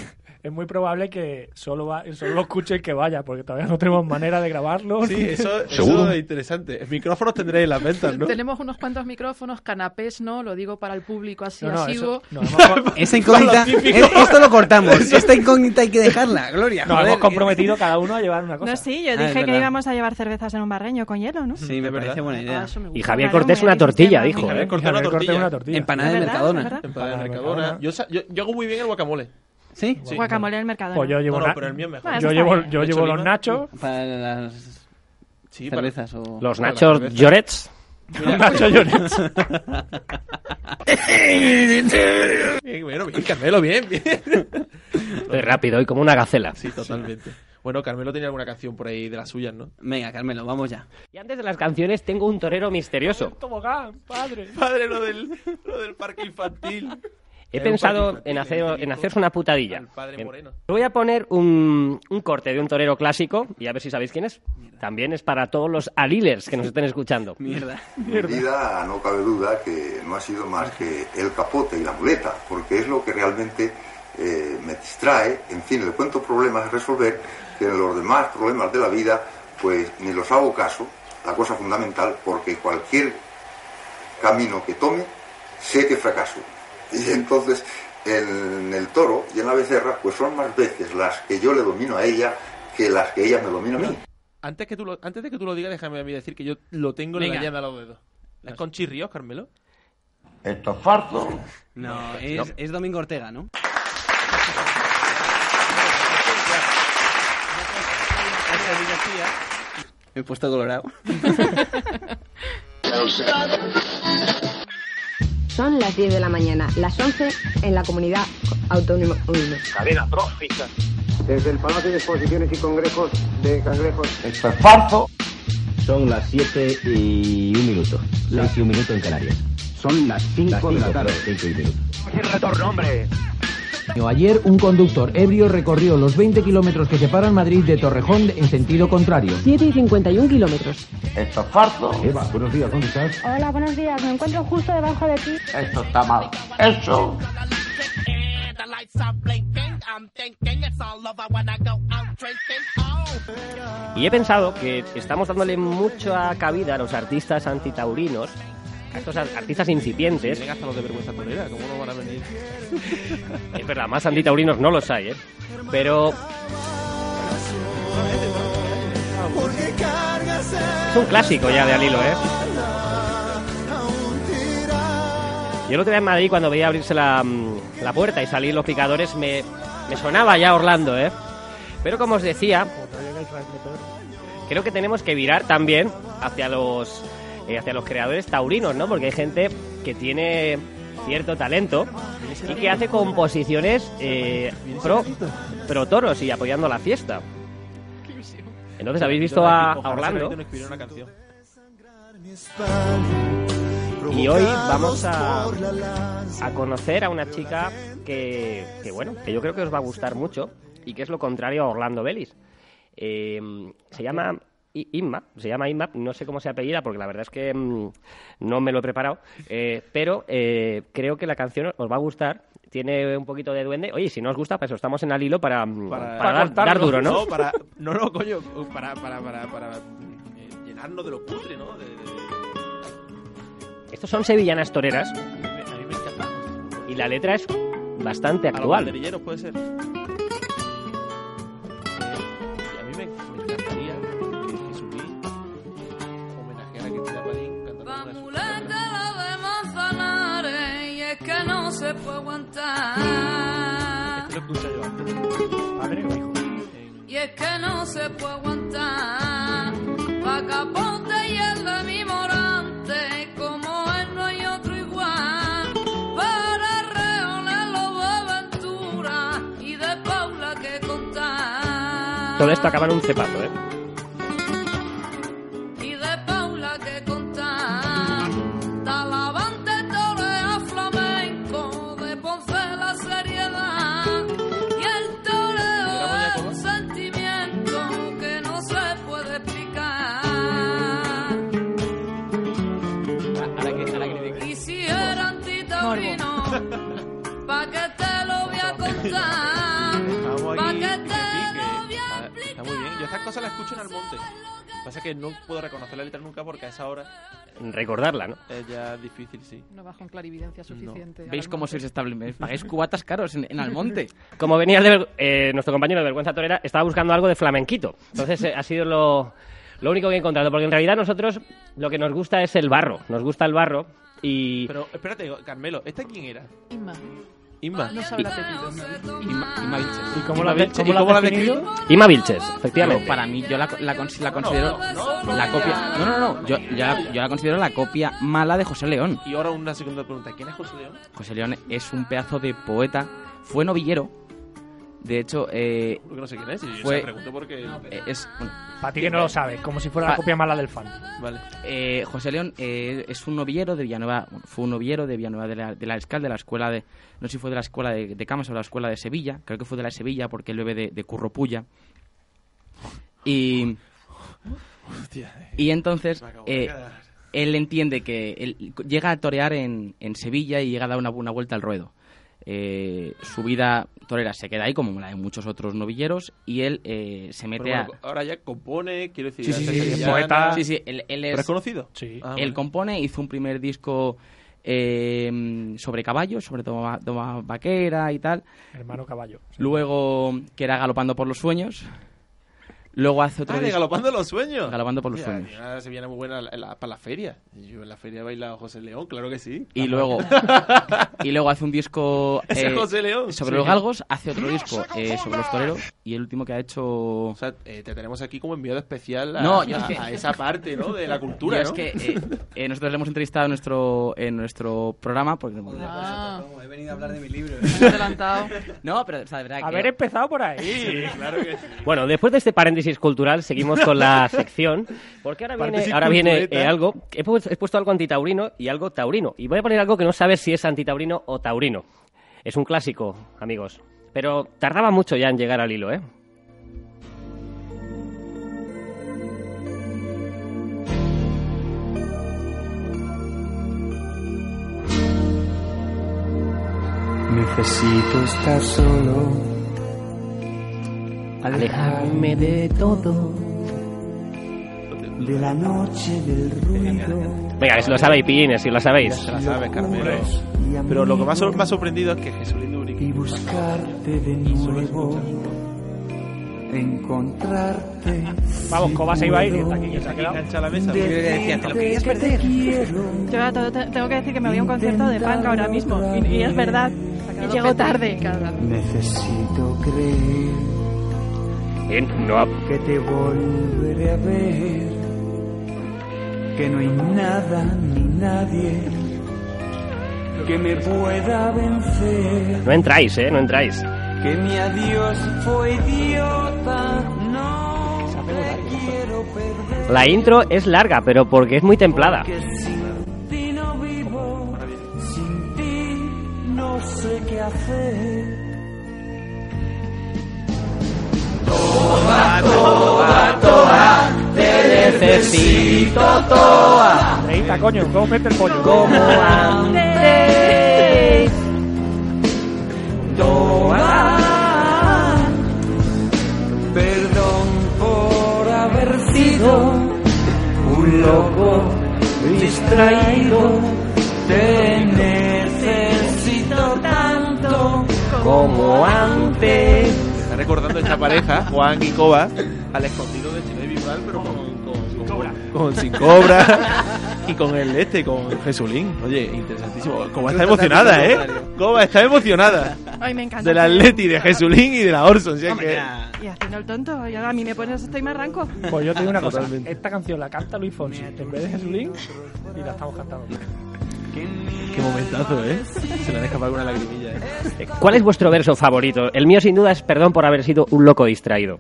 es muy probable que solo, va, solo lo escuche el que vaya, porque todavía no tenemos manera de grabarlo. Sí, eso, es interesante. Micrófonos tendréis en las ventas, ¿no? Tenemos unos cuantos micrófonos, canapés no, lo digo para el público así No, no, asiduo. eso- no, hemos, Esa incógnita, es- esto lo cortamos. Esta incógnita hay que dejarla, Gloria. nos joder. hemos comprometido cada uno a llevar una cosa. No, sí, yo Ah, dije que verdad. íbamos a llevar cervezas en un barreño con hielo, ¿no? Sí, me parece buena Ah, idea. gusta. Y Javier Claro, Cortés una tortilla, dijo, Javier ¿eh? Cortés Javier una tortilla. Empanada ¿Es de? Mercadona. Empanada de Mercadona. Yo hago muy bien el guacamole. ¿Sí? Sí. Guacamole del Mercadona. Pues yo llevo, No, no, pero el mío es mejor. Bueno, yo llevo, yo ¿Le llevo los nachos. Para las Sí, para- cervezas o... Los Para la nachos. Llorets. Los nachos Llorens. Bien, bueno, bien, Carmelo, bien, bien. Estoy rápido y como una gacela. Sí, totalmente. Bueno, Carmelo tenía alguna canción por ahí de las suyas, ¿no? Venga, Carmelo, vamos ya. Y antes de las canciones tengo un torero misterioso. Tobogán, padre. Padre, lo del, lo del parque infantil. He pensado en hacer, en hacerse una putadilla. Voy a poner un, un corte de un torero clásico y a ver si sabéis quién es. También es para todos los alilers que nos estén escuchando. Mierda. Mi vida no cabe duda que no ha sido más que el capote y la muleta, porque es lo que realmente eh, me distrae. En fin, le cuento problemas a resolver, que en los demás problemas de la vida, pues ni los hago caso, la cosa fundamental, porque cualquier camino que tome, sé que fracaso. Y entonces, en el toro y en la becerra, pues son más veces las que yo le domino a ella que las que ella me domina a mí. Antes, que tú lo, antes de que tú lo digas, déjame a mí decir que yo lo tengo en Venga. la llave a los dedos. ¿Es con chirrios, Carmelo? Esto es farto. No, es, es Domingo Ortega, ¿no? Me he puesto colorado. Son las 10 de la mañana, las 11 en la comunidad autónoma. Cadena trófica. Desde el Palacio de Exposiciones y Congresos de Cangrejos. Esto es farto. Son las 7 y un minuto. 6 y un minuto en Canarias. Son las 5 de la tarde. 5 y un minuto. ¡Sin retorno, hombre! Ayer, un conductor ebrio recorrió los 20 kilómetros que separan Madrid de Torrejón en sentido contrario. 7 y 51 kilómetros. Esto es farto. Eva, buenos días, ¿dónde estás? Hola, buenos días. Me encuentro justo debajo de ti. Esto está mal. Eso. Y he pensado que estamos dándole mucha cabida a los artistas antitaurinos, a estos ar- artistas incipientes. Tienen hasta los de vergüenza torera, ¿cómo no van a venir? Es verdad, más antitaurinos no los hay, ¿eh? Pero es un clásico ya de Alilo, ¿eh? Yo el otro día en Madrid, cuando veía abrirse la, mm, la puerta y salir los picadores, me, me sonaba ya Orlando, ¿eh? Pero como os decía, creo que tenemos que virar también hacia los hacia los creadores taurinos, ¿no? Porque hay gente que tiene cierto talento y que hace composiciones eh, pro, pro toros y apoyando la fiesta. Entonces, ¿habéis visto a, Orlando? Y hoy vamos a, a conocer a una chica que, que, bueno, que yo creo que os va a gustar mucho y que es lo contrario a Orlando Vélez. Eh, se llama Inma, se llama Inma, no sé cómo se apellida porque la verdad es que mm, no me lo he preparado, eh, pero eh, creo que la canción os va a gustar. Tiene un poquito de duende. Oye, si no os gusta, pues estamos en al hilo para, mm, para, dar, dar duro, ¿no? No, para, no, no, coño, para, para, para, para eh, llenarnos de lo cutre, ¿no? De, de- Estos son sevillanas toreras a mí me encanta. y la letra es bastante A los actual. puede ser. Y a mí me, me encantaría Muleta la de Manzanares y es que no se puede aguantar. Lo escucho yo antes. Padre o hijo. Y es que no se puede aguantar. Pa' capote y el de mi morante, como él no hay otro igual. Para reoner lo de aventura y de Paula que contar. Todo esto acaba en un cepato, ¿eh? Reconocer la letra nunca porque a esa hora Recordarla, ¿no? es ya difícil, sí. No va con clarividencia suficiente. ¿Veis al cómo sois estables? Pagáis cubatas caros en, en Almonte. Como venía de eh, nuestro compañero de Vergüenza Torera, estaba buscando algo de flamenquito. Entonces eh, ha sido lo, lo único que he encontrado. Porque en realidad nosotros lo que nos gusta es el barro. Nos gusta el barro y... Pero espérate, Carmelo, ¿esta quién era? Inma. Inma. No sabe apellido. Inma, Inma Vilches. ¿Y cómo Inma la, Vilches. cómo ¿Y la cómo la has definido? Ima Vilches, Yo, efectivamente. para mí, yo la, la, cons- la considero la copia. No, no, no. Yo, yo, la, yo la considero la copia mala de José León. Y ahora una segunda pregunta. ¿Quién es José León? José León es un pedazo de poeta. Fue novillero. De hecho, eh, no sé quién es. Y yo Fue- se pregunto porque... eh, es. bueno, Para ti que no lo sabes, como si fuera la Ah. copia mala del fan. Vale. eh, José León eh, es un novillero de Villanueva. bueno, fue un novillero de Villanueva de la, de la Escal, de la escuela de. No sé si fue de la escuela de, de Camas o de la escuela de Sevilla. Creo que fue de la de Sevilla porque él bebe de, de Curropulla. Y. Hostia. eh. Y entonces, eh, él entiende que él llega a torear en, en Sevilla y llega a dar una, una vuelta al ruedo. Eh, su vida torera se queda ahí, como la de muchos otros novilleros, y él eh, se mete a... ahora ya compone, quiero decir... Sí, sí, hace sí, sí, sevillana. poeta. Sí, sí, él, él ¿Pero es... es conocido? Sí. Ah, él vale. compone, hizo un primer disco eh, sobre caballos, sobre toma, toma vaquera y tal. Hermano caballo. Luego, que era Galopando por los Sueños. Luego hace otro Ah, de disco- Galopando los Sueños. Galopando por los Mira, Sueños. Una sevillana muy buena en la- para la feria. Yo en la feria he bailado José León, claro que sí. Y luego, y luego hace un disco eh, José León. sobre Sí. los galgos, hace otro disco eh, sobre los toreros y el último que ha hecho... O sea, eh, te tenemos aquí como enviado especial a, No, a- que- a esa parte, ¿no? De la cultura, Yo ¿no? es que eh, eh, nosotros le hemos entrevistado en nuestro, en nuestro programa porque... Ah, He venido a hablar de mi libro. adelantado. No, pero o sea, de verdad que... Haber empezado por ahí. claro que sí. Bueno, después de este paréntesis cultural, seguimos con la sección, porque ahora viene, ahora viene eh, algo, he puesto, he puesto algo antitaurino y algo taurino, y voy a poner algo que no sabes si es antitaurino o taurino. Es un clásico, amigos. Pero tardaba mucho ya en llegar al hilo, ¿eh? Necesito estar solo, alejarme de todo, de la noche, del ruido. Venga, si lo sabéis, pillines, si lo sabéis. Se la sabes, Carmelo. Pero lo que más me ha sorprendido es que Jesulín Dubrique y buscarte de nuevo, encontrarte. Vamos, Coba se iba a ir y está aquí, que se ha quedado. engancha la mesa. decía, te lo querías perder. Yo tengo que decir que me voy a un concierto de punk ahora mismo. Y, y es verdad. Y llego tarde. Necesito creer Eh, no, que te volveré a ver, que no hay nada ni nadie que me pueda vencer, no entráis, ¿eh? No entráis. que mi adiós fue idiota, no te quiero perder. La intro es larga, pero porque es muy templada. Sin ti no vivo, sin ti no sé qué hacer. Toa, toa, toa, te necesito toa. Reita, coño, ¿cómo mete el pollo? Como antes. Toa. Perdón por haber sido un loco distraído. Te necesito tanto como antes. Está recordando esta pareja, Juan y Coba, al escondido de Chile Bisbal, pero con, con, con, con sin cobra y con el este, con Jesulín. Oye, interesantísimo. Coba está emocionada, ¿eh? Coba está emocionada. Ay, me encanta. Del Atleti, de Jesulín y de la Orson. si es que... Y haciendo el tonto. Y ahora a mí me pones estoy más ranco. Pues yo te digo una cosa, Totalmente. esta canción la canta Luis Fonsi en vez de Jesulín y la estamos cantando. Qué momentazo, ¿eh? Se le han escapado una lagrimilla, ¿eh? ¿Cuál es vuestro verso favorito? El mío, sin duda, es perdón por haber sido un loco distraído.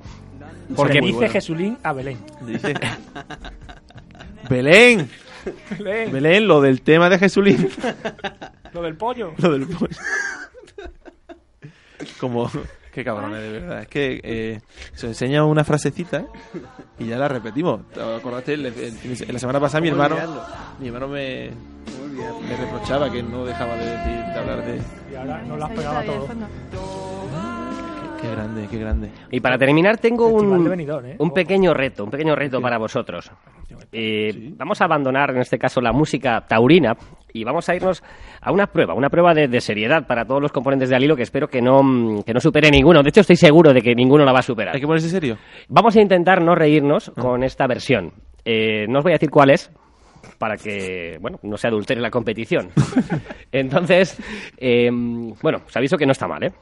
Porque dice Jesulín a Belén. Dice... Belén. Belén. Belén, lo del tema de Jesulín. Lo del pollo. Lo del pollo. Como... Qué cabrones, de verdad. Es que eh, se enseña una frasecita ¿eh? y ya la repetimos. ¿Te acordaste? El- el- la semana pasada mi ¿Cómo hermano, mi hermano me, me reprochaba que no dejaba de decir, de hablar de... Y ahora nos la has Ahí pegado está, a ahí al todos. fondo. Qué grande, qué grande. Y para terminar, tengo un, Benidorm, ¿eh? un pequeño reto, un pequeño reto para vosotros. Eh, Vamos a abandonar, en este caso, la música taurina y vamos a irnos a una prueba, una prueba de, de seriedad para todos los componentes de Alilo que espero que no, mm, que no supere ninguno. De hecho, estoy seguro de que ninguno la va a superar. Hay que ponerse serio. Vamos a intentar no reírnos con esta versión. Eh, no os voy a decir cuál es, para que, bueno, no se adultere la competición. Entonces, eh, bueno, os aviso que no está mal, ¿eh?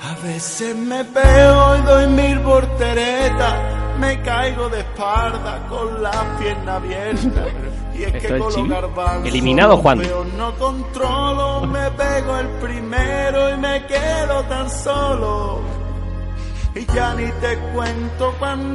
A veces me pego y doy mil volteretas, me caigo de espalda con la pierna abierta. Y es Esto que es los garbanzos Eliminado, Juan. no controlo, me pego el primero y me quedo tan solo.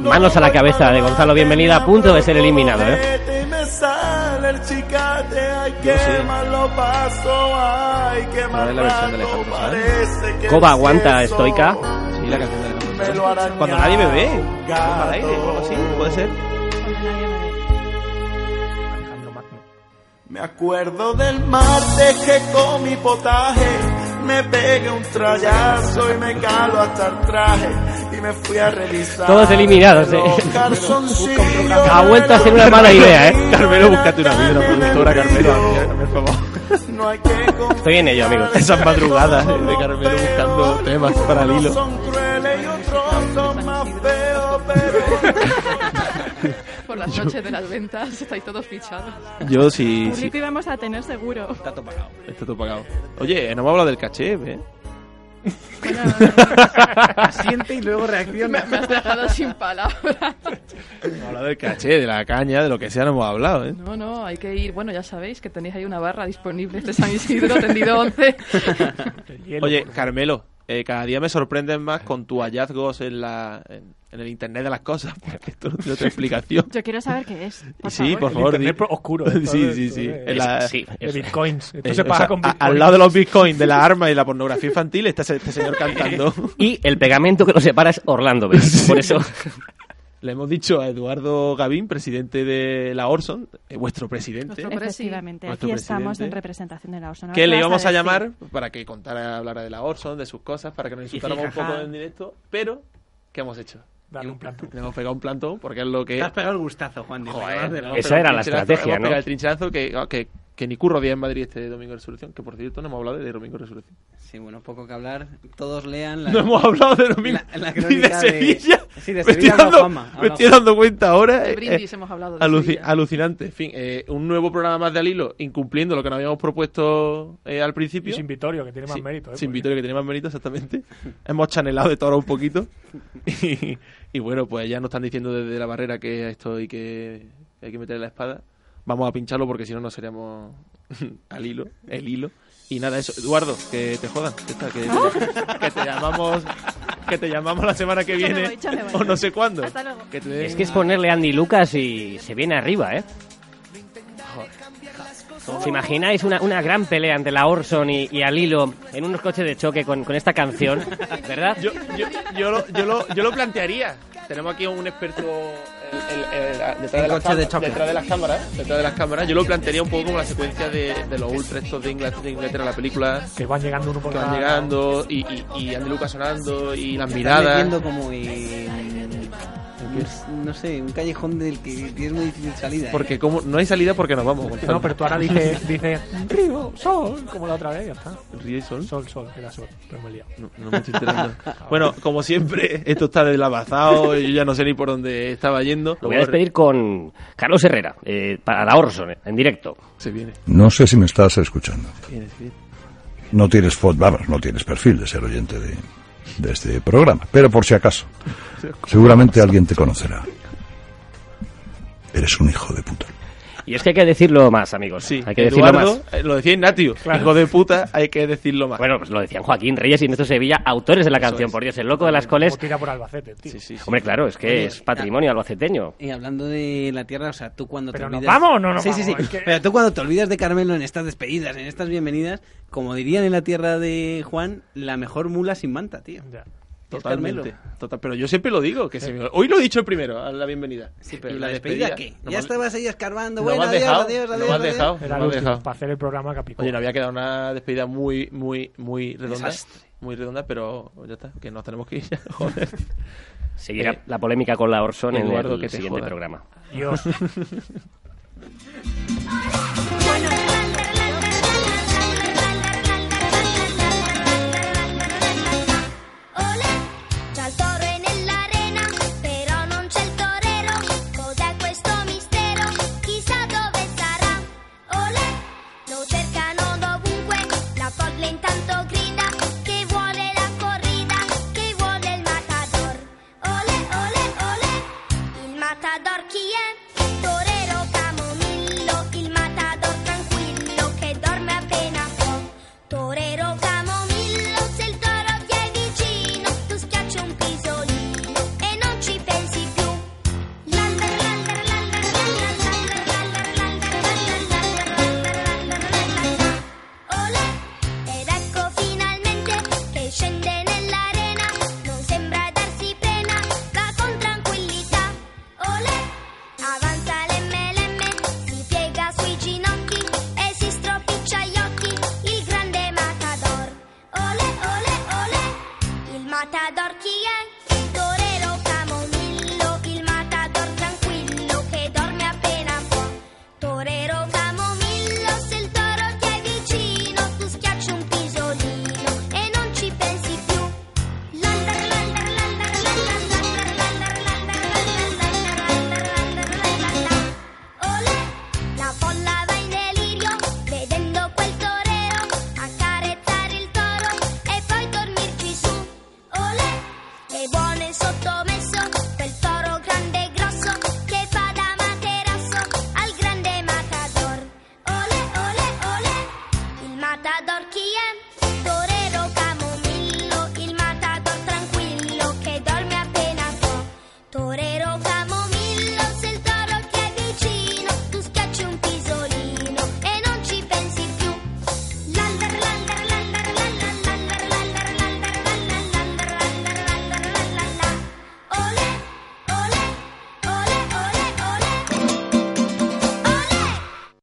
Manos a la cabeza de Gonzalo Bienvenida, a punto de ser eliminado, ¿eh? Vete y me sale el chicate, ay Yo que sí. mal lo paso, ay que ¿Cuál mal es la versión de rato Alejandro Sanz? parece que Coba aguanta estoica. Sí, la canción de Alejandro Cuando nadie me ve. al aire, o algo así, puede ser. Me ve. Alejandro Magno. Me acuerdo del martes que con mi potaje me pegué un trayazo y me calo hasta el traje me fui a revisar. Todos eliminados, ¿eh? Ha vuelto a ser una mala idea, ¿eh? Carmelo, búscate una vida, productora, Carmelo, el favor. No hay que Estoy en ello, amigos. Esas madrugadas de Carmelo buscando temas para el hilo. son crueles y otros son más feos, pero Por las noches de las ventas estáis todos fichados. Yo sí, sí. Público íbamos a tener seguro. Está todo pagado. Está todo pagado. Oye, no hemos hablado del caché, ¿eh? Asiente y luego reacciona. Me, me has dejado sin palabras. Hemos hablado del caché, de la caña, de lo que sea, no hemos hablado, ¿eh? No, no, hay que ir. Bueno, ya sabéis que tenéis ahí una barra disponible de San Isidro, tendido 11. El hielo, Oye, Carmelo, eh, cada día me sorprenden más con tus hallazgos en, la, en, en el Internet de las cosas, porque esto no tiene otra explicación. Yo quiero saber qué es. por Sí, favor. por favor. Internet di- oscuro, sí, sí, sí. de- En la- Sí, de bitcoins. Esto eh, se o sea, con a- bitcoins. al lado de los bitcoins, de las armas y la pornografía infantil, está este señor cantando. Y el pegamento que lo separa es Orlando, ¿ves? Por eso. Le hemos dicho a Eduardo Gavín, presidente de la Orson, eh, vuestro presidente. Efectivamente, Nuestro aquí estamos presidente. en representación de la OSA. que le íbamos a llamar para que contara, hablara de la Orson, de sus cosas, para que nos insultáramos un poco en directo. Pero, ¿qué hemos hecho? Darle un plantón. Le hemos pegado un plantón porque es lo que... Te has pegado el gustazo, Juan. Joder, de- Esa era la estrategia, ¿no? el trincherazo que, que, que ni curro día en Madrid este domingo de resurrección, que por cierto no hemos hablado de domingo de resurrección. Sí, bueno, poco que hablar. Todos lean la... No hemos hablado de domingo la, la ni de crónica de... Sevilla. Sí, de me estoy, Sevilla dando, me estoy dando cuenta ahora. De eh, brindis eh, hemos hablado de aluci- Sevilla. alucinante. En fin, eh, un nuevo programa más de al hilo, incumpliendo lo que nos habíamos propuesto eh, al Y principio. sin Vitorio, que tiene más Sí, mérito. ¿eh? Sin Porque- Vitorio, que tiene más mérito, exactamente. Hemos chanelado de todo un poquito. Y, y bueno, pues ya nos están diciendo desde la barrera que esto hay que, que hay que meterle la espada. Vamos a pincharlo porque si no, no seríamos al hilo, el hilo. Y nada, eso. Eduardo, que te jodan. está, que, te, que te llamamos que te llamamos la semana que viene voy, o no sé cuándo. Hasta luego. Que te den- Es que es ponerle Andy Lucas y se viene arriba, ¿eh? ¿Os imagináis una, una gran pelea entre la Orson y, y al hilo en unos coches de choque con, con esta canción? ¿Verdad? Yo, yo, yo, lo, yo, lo, yo lo plantearía. Tenemos aquí a un experto el- el- el- detrás, de las coche de cam- choque. detrás de las cámaras. Detrás de las cámaras. Yo lo plantearía un poco como la secuencia de, de los ultras estos de Inglaterra, de Inglaterra, la película. Que van llegando uno por Que van llegando y, y, y Andy Lucas sonando y las miradas. como. No sé, un callejón del que tienes muy difícil salida. ¿eh? Porque como no hay salida porque nos vamos. Gonzalo. No, pero tú ahora dices, dices río, sol, como la otra vez, ya está. Río y sol. Sol, sol, era sol, pero me he liado. No, no me estoy enterando. bueno, como siempre, esto está deslavazado. Yo ya no sé ni por dónde estaba yendo. Lo voy a despedir con Carlos Herrera, eh, para la Orson, eh, en directo. Se viene. No sé si me estás escuchando. Viene, viene. No tienes foto, vamos, no tienes perfil de ser oyente de, de este programa, pero por si acaso, seguramente alguien te conocerá. Eres un hijo de puta. Y es que hay que decirlo más, amigos. Sí, hay que decirlo más. eh, lo decía Ignatio, hijo de puta, hay que decirlo más. Bueno, pues lo decían Joaquín Reyes y Néstor Sevilla, autores de la canción. es. Por Dios, el loco de las coles. O tira por Albacete, tío. Sí, sí, sí. Hombre, claro, es que Oye, es patrimonio albaceteño. Y hablando de la tierra, o sea, tú cuando ¿Pero te olvidas... vamos o no nos sí, sí, vamos? sí. Es que- Pero tú cuando te olvidas de Carmelo en estas despedidas, en estas bienvenidas, como dirían en la tierra de Juan, la mejor mula sin manta, tío. Ya. Totalmente. Total, pero yo siempre lo digo. que se me- Hoy lo he dicho el primero, a la bienvenida. Sí, ¿Y pero la despedida, qué? No ya me- estabas ahí escarbando. no Bueno, has adiós, dejado, adiós, no adiós. dejado. Era no el dejado. para hacer el programa capicó. Oye, no había quedado una despedida muy, muy, muy redonda. Desastre. Muy redonda, pero ya está, que nos tenemos que ir ya. Joder. Seguirá Eh, la polémica con la Orson en Eduardo, el que te siguiente programa. Dios.